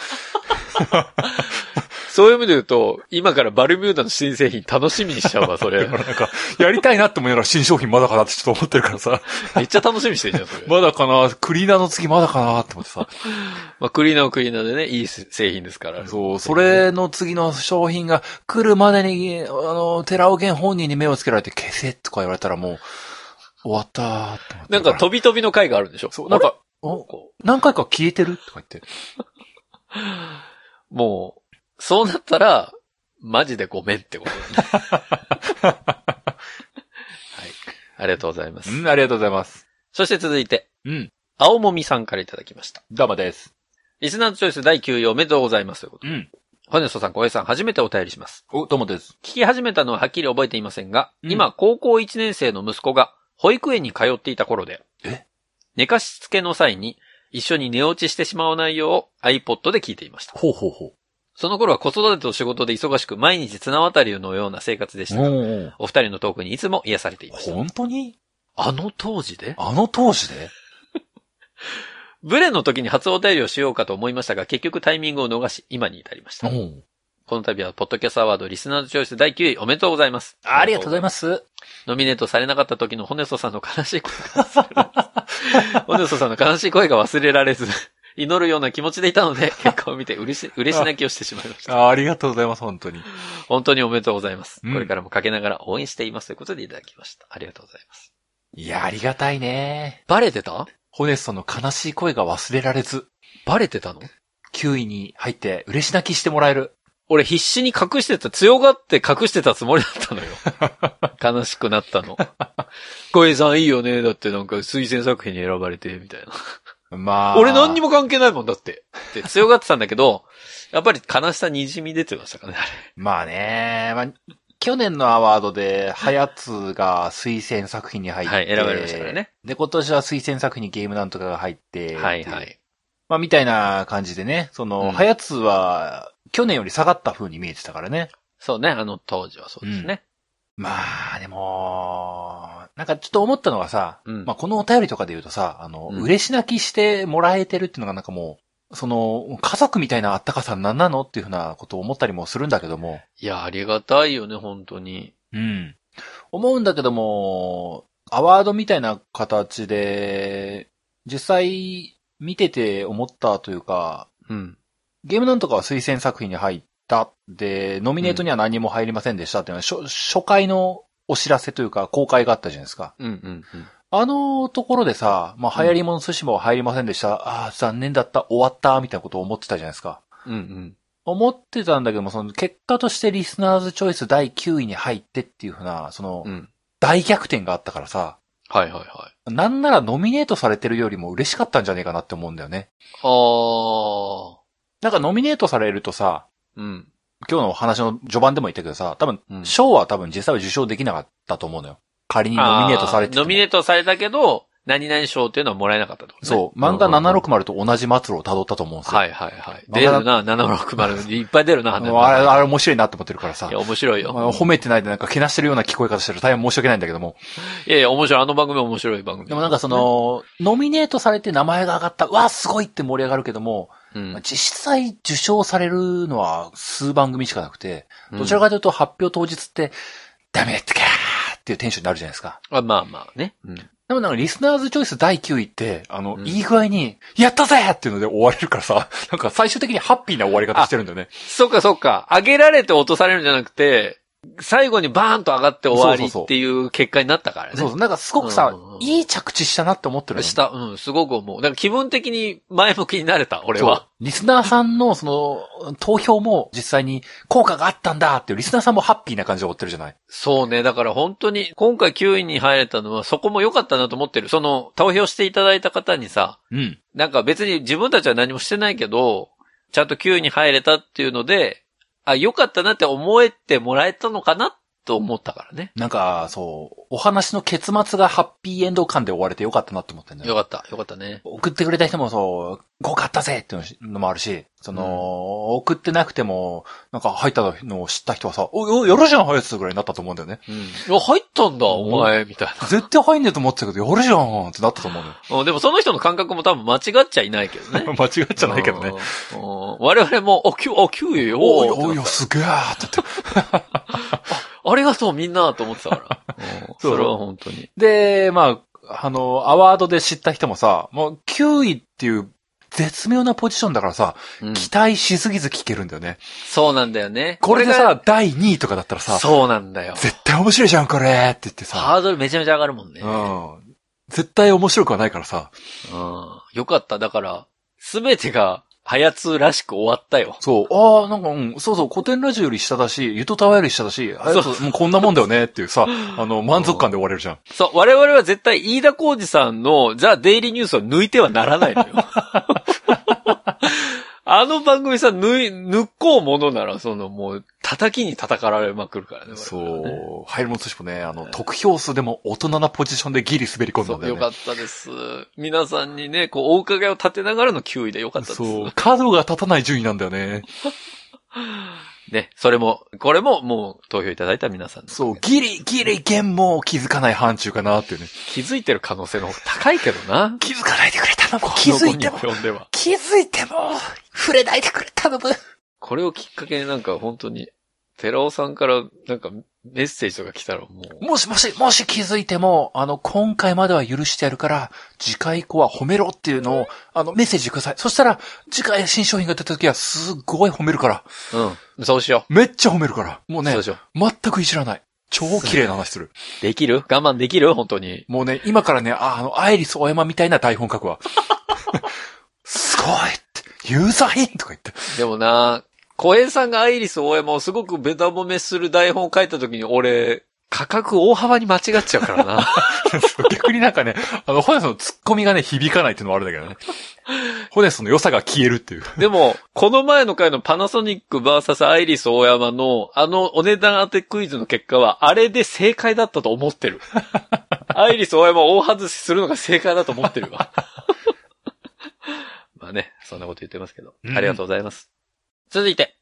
そういう意味で言うと、今からバルミューダの新製品楽しみにしちゃうわ、それ。なんか、やりたいなって思いながら新商品まだかなってちょっと思ってるからさ。めっちゃ楽しみにしてるじゃん、それ。まだかなクリーナーの次まだかなって思ってさ。まあ、クリーナーはクリーナーでね、いい製品ですから。そう、それの次の商品が来るまでに、あの、寺尾源本人に目をつけられて消せとか言われたらもう、終わったーって思ってなんか飛び飛びの回があるんでしょ？そう、なんか、何回か消えてるとか言って。う もう、そうなったら、マジでごめんってことだね。はい。ありがとうございます。うん、ありがとうございます。そして続いて、うん、青もみさんからいただきました。どうもです。リスナーズチョイス第9位おめでとうございますということん。ホネストさん、小江さん、初めてお便りします。お、どうもです。聞き始めたのははっきり覚えていませんが、うん今、高校1年生の息子が保育園に通っていた頃で、え？寝かしつけの際に一緒に寝落ちしてしまわないよう iPod で聞いていました。ほうほうほう。その頃は子育てと仕事で忙しく、毎日綱渡りのような生活でしたが、おお二人のトークにいつも癒されていました。本当に？あの当時で？あの当時でブレの時に初お便りをしようかと思いましたが、結局タイミングを逃し、今に至りました。うん。この度は、ポッドキャストアワードリスナーズチョイス第9位おめでとうございます。ありがとうございす。ます。ノミネートされなかった時のホネソさんの悲しい声が忘れられず、ホネソさんの悲しい声が忘れられず、祈るような気持ちでいたので、結果を見て嬉し、嬉し泣きをしてしまいました。あ ありがとうございます、本当に。本当におめでとうございます。うんこれからもかけながら応援していますということでいただきました。ありがとうございます。いや、ありがたいね。バレてた？ホネストの悲しい声が忘れられず、バレてたの？9位に入って嬉し泣きしてもらえる。俺必死に隠してた、強がって隠してたつもりだったのよ。悲しくなったの。小江さんいいよね。だってなんか推薦作品に選ばれて、みたいな。まあ。俺何にも関係ないもんだって。って強がってたんだけど、やっぱり悲しさにじみ出てましたかね、あれ。まあね、まあ、去年のアワードで、ハヤツが推薦作品に入って、はい選ばれましたからね。で、今年は推薦作品にゲームなんとかが入って、はいはい。まあ、みたいな感じでね、その、うんハヤツは、去年より下がった風に見えてたからね。そうね、あの当時はそうですね。まあ、でも、なんかちょっと思ったのがさ、うんまあこのお便りとかで言うとさ、あの、うん嬉し泣きしてもらえてるっていうのがなんかもう、その、家族みたいなあったかさなんなのっていうふうなことを思ったりもするんだけども、いや、ありがたいよね、本当に。うん。思うんだけども、アワードみたいな形で、実際見てて思ったというか、うん。ゲームなんとかは推薦作品に入った。で、ノミネートには何も入りませんでしたっていうのは、初初回のお知らせというか、公開があったじゃないですか。うんうんうん。あのところでさ、まあ、流行り物寿司も入りませんでした。ああ、残念だった、終わった、みたいなことを思ってたじゃないですか。うんうん。思ってたんだけども、その結果としてリスナーズチョイス第9位に入ってっていうふうな、そのう、ん。大逆転があったからさ、はいはいはい。なんならノミネートされてるよりも嬉しかったんじゃねえかなって思うんだよね。あー。なんかノミネートされるとさ、うん。今日のお話の序盤でも言ったけどさ、多分う、ん賞は多分実際は受賞できなかったと思うのよ。仮にノミネートされてノミネートされたけど、何々賞っていうのはもらえなかったとね。そう、漫画うんうんうん760と同じ末路を辿ったと思うんですよ。はいはいはい。出るな、760。いっぱい出るな、あれ、あれ面白いなって思ってるからさいや、。面白いよ。まあ褒めてないでなんかけなしてるような聞こえ方してる大変申し訳ないんだけども。いやいや、面白い。あの番組は面白い番組。でもなんかそ、の、ノミネートされて名前が上がった、うわ、すごいって盛り上がるけども、うん。実際受賞されるのは数番組しかなくて、うんどちらかというと発表当日って、ダメってかーっていうテンションになるじゃないですか。あまあまあね。うん。でもなんかリスナーズチョイス第9位って、あの、うんいい具合に、やったぜっていうので終われるからさ、なんか最終的にハッピーな終わり方してるんだよね。そっかそっか。上げられて落とされるんじゃなくて、最後にバーンと上がって終わりっていう結果になったからね。そうそう。なんかすごくさ、うんいい着地したなって思ってるのした。うん、すごく思う。だから気分的に前向きになれた、俺は。。リスナーさんのその、投票も実際に効果があったんだっていう、リスナーさんもハッピーな感じで追ってるじゃないそうね。だから本当に、今回9位に入れたのはそこも良かったなと思ってる。その、投票していただいた方にさ、うん。なんか別に自分たちは何もしてないけど、ちゃんと9位に入れたっていうので、あ、良かったなって思えてもらえたのかなと思ったからね。なんか、そう、お話の結末がハッピーエンド感で終われてよかったなって思ってんだよ。よかった、よかったね。送ってくれた人もそう、豪華ったぜっていうのもあるし、その、送ってなくても、なんか入ったのを知った人はさ、お、おやるじゃん、入ってぐらいになったと思うんだよね。うん。いや、入ったんだ、お前、みたい絶対入んねえと思ってたけど、やるじゃんってなったと思うのよ。な。うんでもその人の感覚も多分間違っちゃいないけどね。間違っちゃないけどね。うん。うん我々も、お、9、お、9位よ、おい、およ、すげえーって言って。ありがとう、みんな、と思ってたから。うんそうそれは本当に。で、まあ、あの、アワードで知った人もさ、もう9位っていう絶妙なポジションだからさ、うん期待しすぎず聞けるんだよね。そうなんだよね。これでがさ、第2位とかだったらさ、そうなんだよ。絶対面白いじゃん、これって言ってさ、ハードルめちゃめちゃ上がるもんね。うん。絶対面白くはないからさ、うん。よかった。だから、すべてが、はやつらしく終わったよ。そう、ああ、なんか、うん、そうそう、古典ラジオより下だし、ゆとたわより下だし、あやつ、もうこんなもんだよねっていうさ、あの、満足感で終われるじゃん。そう、我々は絶対、飯田浩二さんのザ・デイリーニュースを抜いてはならないのよ。あの番組さ、抜い、抜こうものなら、そのもう、叩きに叩かられまくるからね。そ我々はねう、入るもんとしてもね、あの、得票数でも大人なポジションでギリ滑り込んだんだよね。よかったです。皆さんにね、こう、お伺いを立てながらの9位でよかったです。そう、角が立たない順位なんだよね。ね、それも、これももう投票いただいた皆さんのそう、ギリ、ギリ、剣も気づかない範疇かなっていうね。気づいてる可能性の方が高いけどな。気づかないでくれたのも、気づいても。気づいても、触れないでくれたのも。これをきっかけになんか本当に、寺尾さんからなんかメッセージとか来たらもう。もしもし、もし気づいても、あの、今回までは許してやるから、次回以降は褒めろっていうのを、あの、メッセージください。そしたら、次回新商品が出た時は、すっごい褒めるから。うん。そうしよめっちゃ褒めるから。もうう。ねそう、しよ全くいじらない。超綺麗な話する。う。できる？我慢できる？本当に。もうね、今からね、ああの、アイリスオーヤマみたいな台本書くわ。すごいって、ユーザーインとか言って。でもな、小平さんがアイリス大山をすごくベタ褒めする台本を書いた時に俺、価格大幅に間違っちゃうからな。逆になんかね、あの、ホネスのツッコミがね、響かないっていうのもあるんだけどね。ホネスの良さが消えるっていう。でも、この前の回のパナソニック VS アイリス大山のあのお値段当てクイズの結果は、あれで正解だったと思ってる。アイリス大山を大外しするのが正解だと思ってるわ。まあね、そんなこと言ってますけど。うんありがとうございます。続いて、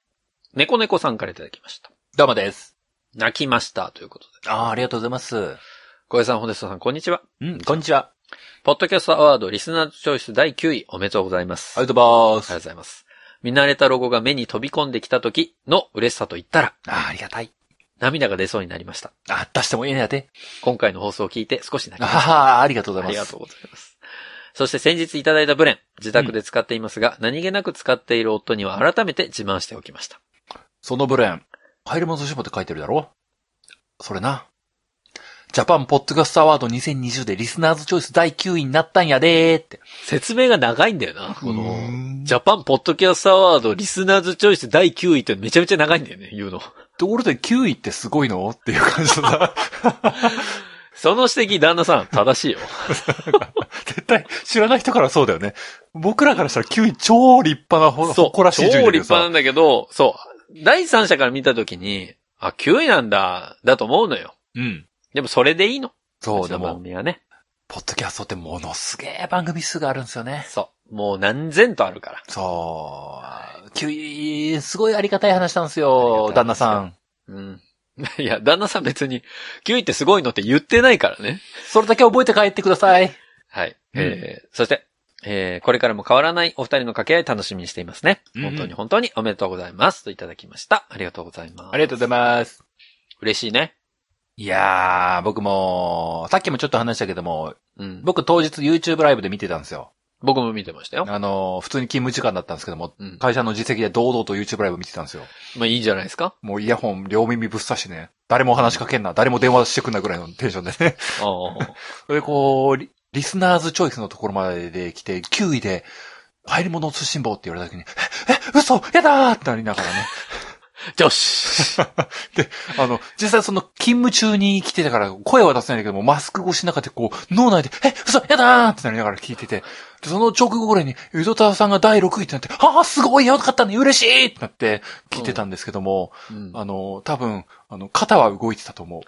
猫猫さんからいただきました。どうもです。泣きましたということで。ああ、ありがとうございます。小平さん、ホネストさん、こんにちは。うん、こんにちは。ポッドキャストアワードリスナーズチョイス第9位おめでとうございます。ありがとうございまありがとうございます。見慣れたロゴが目に飛び込んできた時の嬉しさと言ったら、ああ、ありがたい。涙が出そうになりました。あ、出してもいいねやて。今回の放送を聞いて少し泣きました。ああ、ありがとうございます。ありがとうございます。そして先日いただいたブレン、自宅で使っていますが、何気なく使っている夫には改めて自慢しておきました。そのブレン、入り物としてもって書いてるだろ？それな。ジャパンポッドキャストアワード2020でリスナーズチョイス第9位になったんやでーって。説明が長いんだよな。このジャパンポッドキャストアワードリスナーズチョイス第9位ってめちゃめちゃ長いんだよね、言うの。ところで9位ってすごいの？っていう感じだ。その指摘、旦那さん、正しいよ。絶対知らない人からそうだよね。僕らからしたら9位超立派なほ。誇らしい順位超立派なんだけど、そう。第三者から見たときに、あ、9位なんだ、だと思うのよ。うん。でもそれでいいの。そう、でも、番組はね。ポッドキャストってものすげえ番組数があるんですよね。そう。もう何千とあるから。そう。9位、すごいありがたい話なんですあよ、旦那さん。うん。いや、旦那さん別に、9位ってすごいのって言ってないからね。それだけ覚えて帰ってください。はい。えー、そして、えー、これからも変わらないお二人の掛け合い楽しみにしていますね。うん本当に本当におめでとうございます。といただきました。ありがとうございます。ありがとうございます。嬉しいね。いやー、僕も、さっきもちょっと話したけども、うん。僕当日 YouTube ライブで見てたんですよ。僕も見てましたよ。あの、普通に勤務時間だったんですけども、うん。会社の実績で堂々と YouTube ライブ見てたんですよ。まあいいじゃないですか？もうイヤホン両耳ぶっ刺してね、誰も話しかけんな、誰も電話してくんなぐらいのテンションでね。ああ。それでこう、リリスナーズチョイスのところまで来て、9位で、入り物通信簿って言われた時に、え、え、嘘やだーってなりながらね。よし。で、あの、実際その勤務中に来てたから声は出せないんだけども、マスク越しの中でこう、脳内で、え、嘘やだーってなりながら聞いてて、でその直後ぐらいに、ゆどたさんが第6位ってなって、ああ、すごいよかったね、嬉しいってなって聞いてたんですけども、うんあの、多分、あの、肩は動いてたと思う。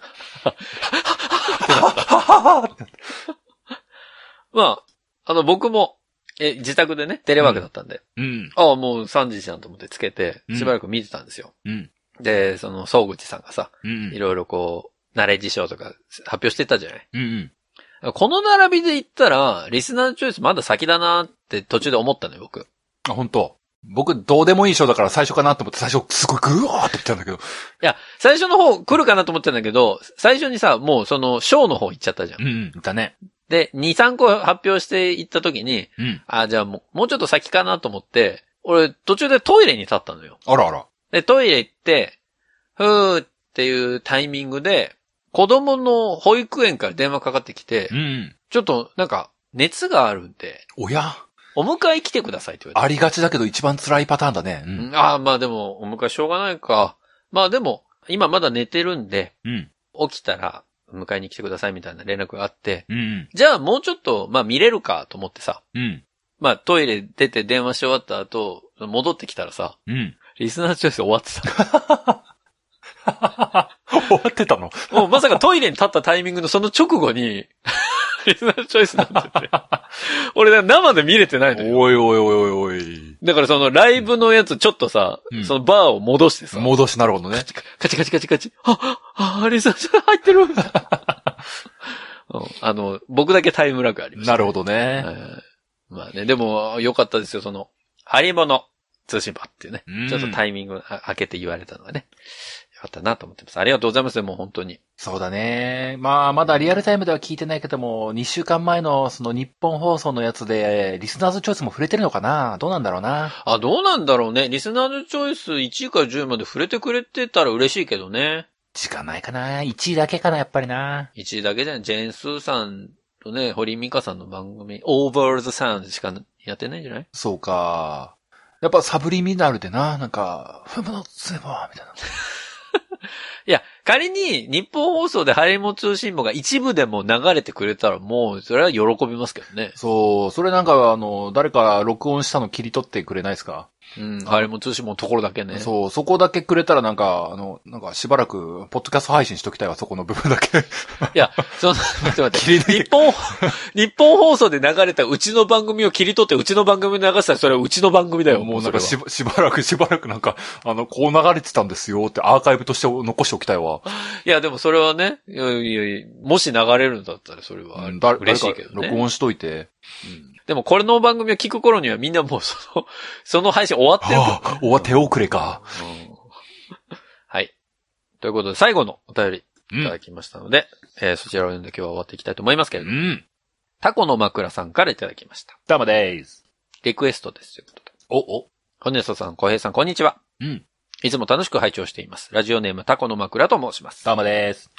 まあ、あの、僕も、え、自宅でね、テレワークだったんで、うん。ああ、もう3時じゃんと思ってつけてう、んしばらく見てたんですよ。うん。で、その、総口さんがさ、うんい。ろいろこう、ナレッジ賞とか発表してたじゃないうん。この並びで言ったら、リスナーチョイスまだ先だなって途中で思ったのよ、僕。あ、本当僕、どうでもいい賞だから最初かなと思って、最初、すごいグワーって言ったんだけど。いや、最初の方来るかなと思ってたんだけど、最初にさ、もうその、賞の方行っちゃったじゃん。ん。だね。で、2、3個発表していった時に、うん。あ、じゃあもう、もうちょっと先かなと思って、俺、途中でトイレに立ったのよ。あらあら。で、トイレ行って、ふーっていうタイミングで、子供の保育園から電話かかってきて、ん。ちょっと、なんか、熱があるんで、おや？お迎え来てくださいって言われて。ありがちだけど一番辛いパターンだね。うん。うんああ、まあでも、お迎えしょうがないか。まあでも、今まだ寝てるんで、うん。起きたら、迎えに来てくださいみたいな連絡があって、うん。じゃあもうちょっと、まあ見れるかと思ってさ、うん。まあトイレ出て電話し終わった後、戻ってきたらさ、うん。リスナーチョイス終わってた。終わってたの？もうまさかトイレに立ったタイミングのその直後に、リスナーチョイスになってて。俺ね生で見れてないのよ。おいおいおいおいおい。だからそのライブのやつちょっとさ、うんそのバーを戻してさ、戻しなるほどね。カチカチカチカチ。あ、あ、リスナーチョイス入ってるうんあの、僕だけタイムラグありました。なるほどね。はいまあね、でも、良かったですよ、その、ハリボの通信簿っていうねうん。ちょっとタイミングあ開けて言われたのがね。よかったなと思ってます。ありがとうございます、もう本当に。そうだね。まあ、まだリアルタイムでは聞いてないけども、2週間前のその日本放送のやつで、リスナーズチョイスも触れてるのかな？どうなんだろうな？あ、どうなんだろうね。リスナーズチョイス1位から10位まで触れてくれてたら嬉しいけどね。時間ないかな ?1 位だけかな、やっぱりな。1位だけじゃない。ジェーンスーさんとね、堀美香さんの番組、Over the Sound しかやってないんじゃない？そうか。やっぱサブリミナルでな、なんか、ふむのつばみたいな。いや、仮に日本放送でハリモ通信簿が一部でも流れてくれたらもう、それは喜びますけどね。そう、それなんかあの、誰か録音したの切り取ってくれないですか？うん、ハリモ通信簿のところだけね。そう、そこだけくれたらなんか、あの、なんかしばらく、ポッドキャスト配信しときたいわ、そこの部分だけ。いや、その、待って待って。日本、日本放送で流れたうちの番組を切り取ってうちの番組に流したらそれはうちの番組だよ。もうなんかしばしばらく しばらくなんか、あの、こう流れてたんですよってアーカイブとして残しておきたいわ。いや、でもそれはね、いやいやもし流れるんだったらそれはうん誰嬉しいけどね。録音しといて。うんでもこれの番組を聞く頃にはみんなもうその、その配信終わってるはあ、おわ、手遅れか。うんはい。ということで、最後のお便りうんいただ。きましたので、えーそちらを読んで今日は終わっていきたいと思いますけれども、うん。タコの枕さんからいただきました。どうもでーす。リクエストですということで。お、お。ホネストさん、小平さん、こんにちは。うん。いつも楽しく拝聴しています。ラジオネームタコの枕と申します。どうもでーす。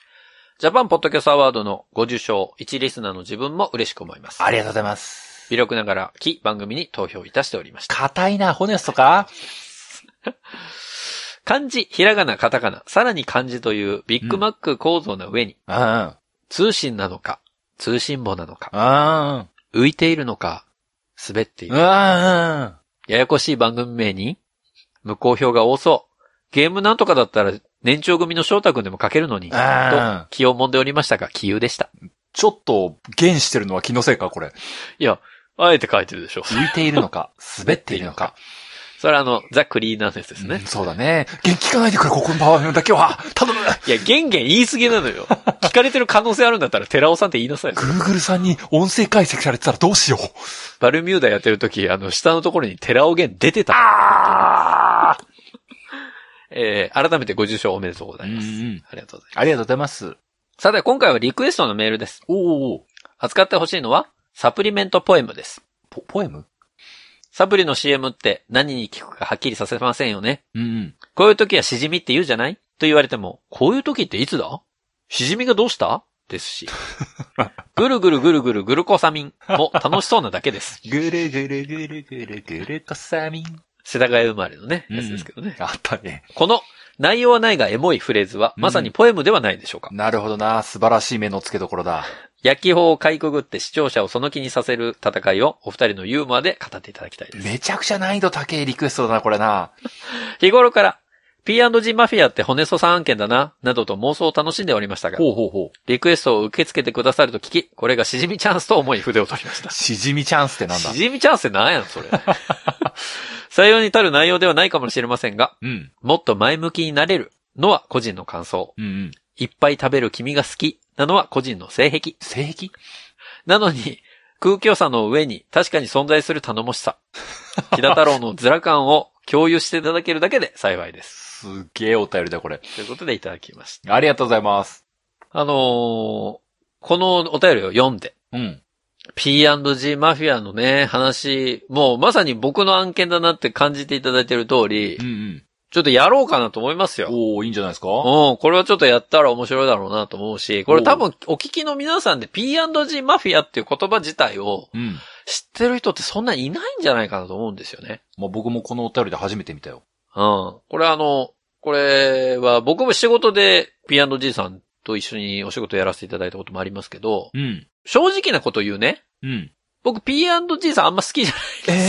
ジャパンポッドキャストアワードのご受賞、一リスナーの自分も嬉しく思います。ありがとうございます。微力ながら、木番組に投票いたしておりました。硬いな、ホネストか？漢字、ひらがな、カタカナ、さらに漢字というビッグマック構造の上に、うん。うん。通信なのか、通信簿なのか、うん。浮いているのか、滑っている。うん。ややこしい番組名に、無効票が多そう。ゲームなんとかだったら、年長組の翔太くんでも書けるのに、とうん、気を揉んでおりましたが、気憂でした。ちょっと、減してるのは気のせいか、これ。いや、あえて書いてるでしょ。浮いているのか、滑っているのか。それはあの、ザ・クリーナーネスですねうん。そうだね。元気聞かないでくれ、ここの場面だけは。頼む。いや、ゲンゲン言い過ぎなのよ。聞かれてる可能性あるんだったら、寺尾さんって言いなさいよ。Google さんに音声解析されてたらどうしよう。バルミューダやってる時、あの、下のところに寺尾源出てた。あ えー、改めてご受賞おめでとうございます。うんうんありがとうございます。ありがとうございます。さて、今回はリクエストのメールです。おー扱ってほしいのは、サプリメントポエムです。ポ、ポエム？サプリの CM って何に効くかはっきりさせませんよね。うんうん。こういう時はしじみって言うじゃない？と言われても、こういう時っていつだ？しじみがどうした？ですし。ぐるぐるぐるぐるグルコサミンも楽しそうなだけです。ぐるぐるぐるぐるぐるこさみん。世田谷生まれのね、うんやつですけどね。あったね。この内容はないがエモいフレーズは、まさにポエムではないでしょうか。なるほどな。素晴らしい目の付けどころだ。焼き法をかいくぐって視聴者をその気にさせる戦いをお二人のユーモアで語っていただきたいです。めちゃくちゃ難易度高いリクエストだな、これな。日頃から P&G マフィアって骨粗さん案件だな、などと妄想を楽しんでおりましたが、ほうほうほう。リクエストを受け付けてくださると聞き、これがしじみチャンスと思い筆を取りました。しじみチャンスってなんだ？しじみチャンスって何やん、それ。採用に至る内容ではないかもしれませんが、うん。もっと前向きになれるのは個人の感想。うんうん。いっぱい食べる君が好きなのは個人の性癖。性癖？なのに、空虚さの上に確かに存在する頼もしさ。木田太郎のズラ感を共有していただけるだけで幸いです。すっげえお便りだ、これ。ということでいただきました。ありがとうございます。あのーこのお便りを読んで、うん。P&G マフィアのね、話、もうまさに僕の案件だなって感じていただいている通り、うんうん。ちょっとやろうかなと思いますよ。おー、いいんじゃないですか？うん、これはちょっとやったら面白いだろうなと思うし、これ多分お聞きの皆さんで P&G マフィアっていう言葉自体をうん。知ってる人ってそんなにいないんじゃないかなと思うんですよね。まあ、僕もこのお便りで初めて見たよ。うん。これあの、これは僕も仕事で P&G さんと一緒にお仕事やらせていただいたこともありますけど、うん。正直なこと言うね。うん。僕 P&G さんあんま好きじゃない。え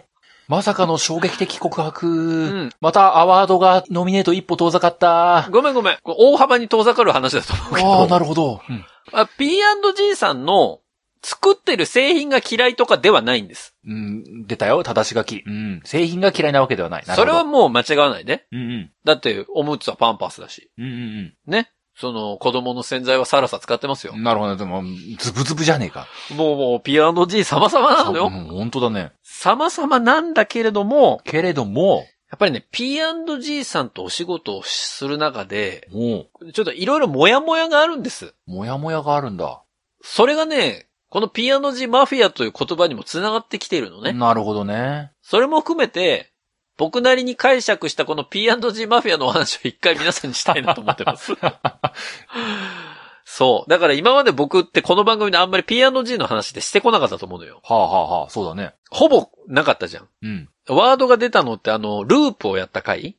えー。まさかの衝撃的告白。うん。またアワードがノミネート一歩遠ざかった。あごめんごめん。大幅に遠ざかる話だと思うけど。あ、なるほど。うんあ P&G さんの作ってる製品が嫌いとかではないんです。うん、出たよ、正し書き。うん。製品が嫌いなわけではない。なるそほどれはもう間違わないで。うんうん。だって、おむつはパンパスだし。うんうんね。その、子供の洗剤はサラサ使ってますよう。ん。なるほど。でも、ズブズブじゃねえか。もうもう P&G 様々なのよ。うん本当だね。様々なんだけれども、けれども、やっぱりね、P&G さんとお仕事をする中で、もちょっといろいろモヤモヤがあるんです。う、もやもやがあるんだ。それがね、この P&G マフィアという言葉にも繋がってきているのね。なるほどね。それも含めて、僕なりに解釈したこの P&G マフィアのお話を一回皆さんにしたいなと思ってます。そう。だから今まで僕ってこの番組であんまり P&G の話ってしてこなかったと思うのよ。はあはあはあ、そうだね。ほぼなかったじゃん。うん。ワードが出たのってあの、ループをやった回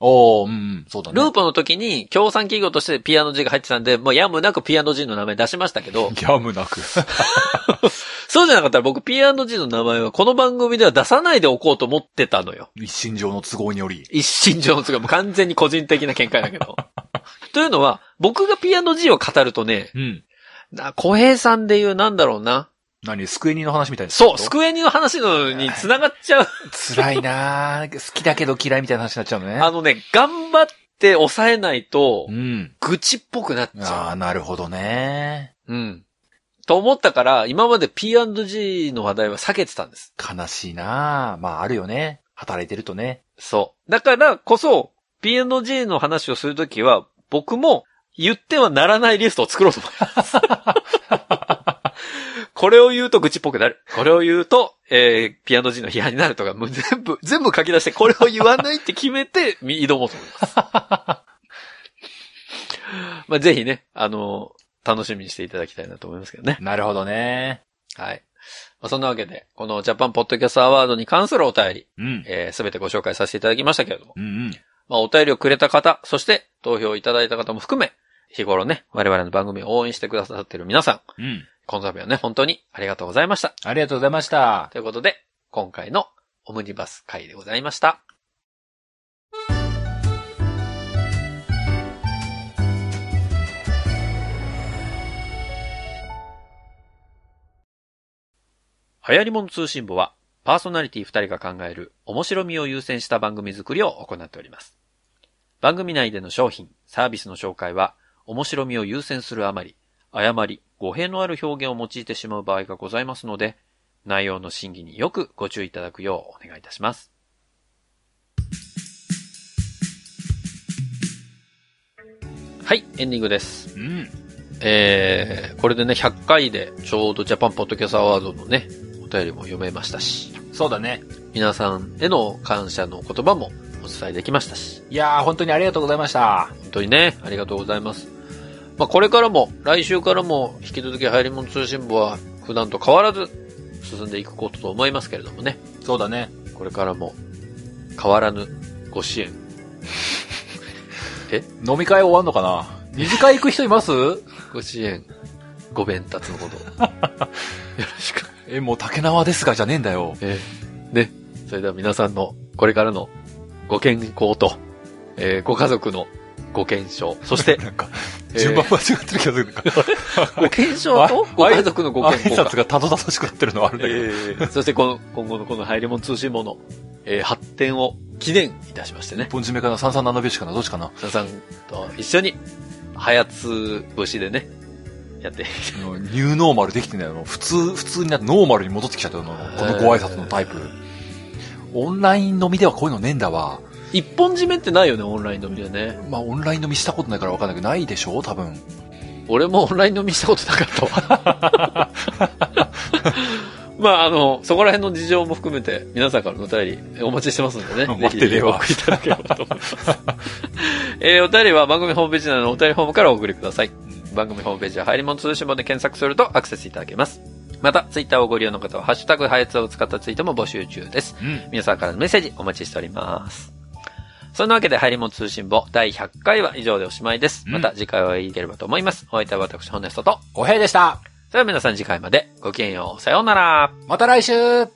おー、うんうん、そうだね。ループの時に、協賛企業として P&G が入ってたんで、もうやむなく P&G の名前出しましたけど、やむなく。そうじゃなかったら僕 P&G の名前はこの番組では出さないでおこうと思ってたのよ。一心上の都合により。一心上の都合、もう完全に個人的な見解だけど。というのは、僕が P&G を語るとね、うん。な小平さんで言うなんだろうな。何スクエニの話みたいな。そう、スクエニの話のに繋がっちゃう。辛いなぁ。好きだけど嫌いみたいな話になっちゃうのね。あのね、頑張って抑えないとう、ん。愚痴っぽくなっちゃああ、なるほどね。う。うん。と思ったから、今まで P&G の話題は避けてたんです。悲しいなぁ。まあ、あるよね。働いてるとね。そう。だからこそ、P&G の話をするときは、僕も言ってはならないリストを作ろうと思います。これを言うと愚痴っぽくなる。これを言うと、えー、P&G の批判になるとか、もう全部、全部書き出して、これを言わないって決めて、み挑もうと思います。まあ、ぜひね、あの楽しみにしていただきたいなと思いますけどね。なるほどね。はい。まあ、そんなわけで、このジャパンポッドキャストアワードに関するお便り、うん。えー、すべてご紹介させていただきましたけれども、うんうん。まあ、お便りをくれた方、そして投票いただいた方も含め、日頃ね、我々の番組を応援してくださっている皆さん、うん。今度はね、本当にありがとうございました。ありがとうございました。ということで、今回のオムニバス会でございました。流行り物通信簿は、パーソナリティ2人が考える面白みを優先した番組作りを行っております。番組内での商品、サービスの紹介は、面白みを優先するあまり、誤り、語弊のある表現を用いてしまう場合がございますので、内容の審議によくご注意いただくようお願いいたします。はい、エンディングです。うん。えー、これでね、100回でちょうどジャパンポッドキャストアワードのね、お便りも読めましたし、そうだね。皆さんへの感謝の言葉もお伝えできましたし、いやー、本当にありがとうございました。本当にね、ありがとうございます。まあ、これからも、来週からも、引き続き、流行り物通信簿は、普段と変わらず、進んでいくことと思いますけれどもね。そうだね。これからも、変わらぬご支援。飲み会終わんのかな？二次会行く人います？ご支援、ご弁達のこと。よろしく。え、もう竹縄ですがじゃねえんだよ。えーね。それでは皆さんの、これからの、ご健康と、えーご家族のご健勝、そして、なんか、えー順番間違ってる気がする。かご健勝と、ご家族のご健挨康か拶。がたどたどしくなってるのはあるんだけど。えー そしてこの、今後のこの入り物通信簿の、えー発展を記念いたしましてね一。本締めかな？三三七拍子かな？どっちかな？皆さんと一緒に、早つ節でね、やって ニューノーマルできてないの。普通、普通になってノーマルに戻ってきちゃったの。このご挨拶のタイプ。オンライン飲みではこういうのねえんだわ。一本締めってないよね、オンライン飲みでね。まあ、オンライン飲みしたことないからわかんないけど、ないでしょ多分。俺もオンライン飲みしたことなかったわ。まあ、あの、そこら辺の事情も含めて、皆さんからのお便りお待ちしてますんでね。待ってねえわぜひお送りいただければと思います。えーお便りは番組ホームページ内のお便りフォームからお送りください。番組ホームページは入り物通信簿で検索するとアクセスいただけます。また、ツイッターをご利用の方は、ハッシュタグ、ハヤツを使ったツイートも募集中です。うん。皆さんからのメッセージお待ちしております。そんなわけで、入り物通信簿第100回は以上でおしまいです。うんまた次回お会いいければと思います。お相手は私、ホネストと。おへいでした。それでは皆さん次回までごきげんよう。さようなら。また来週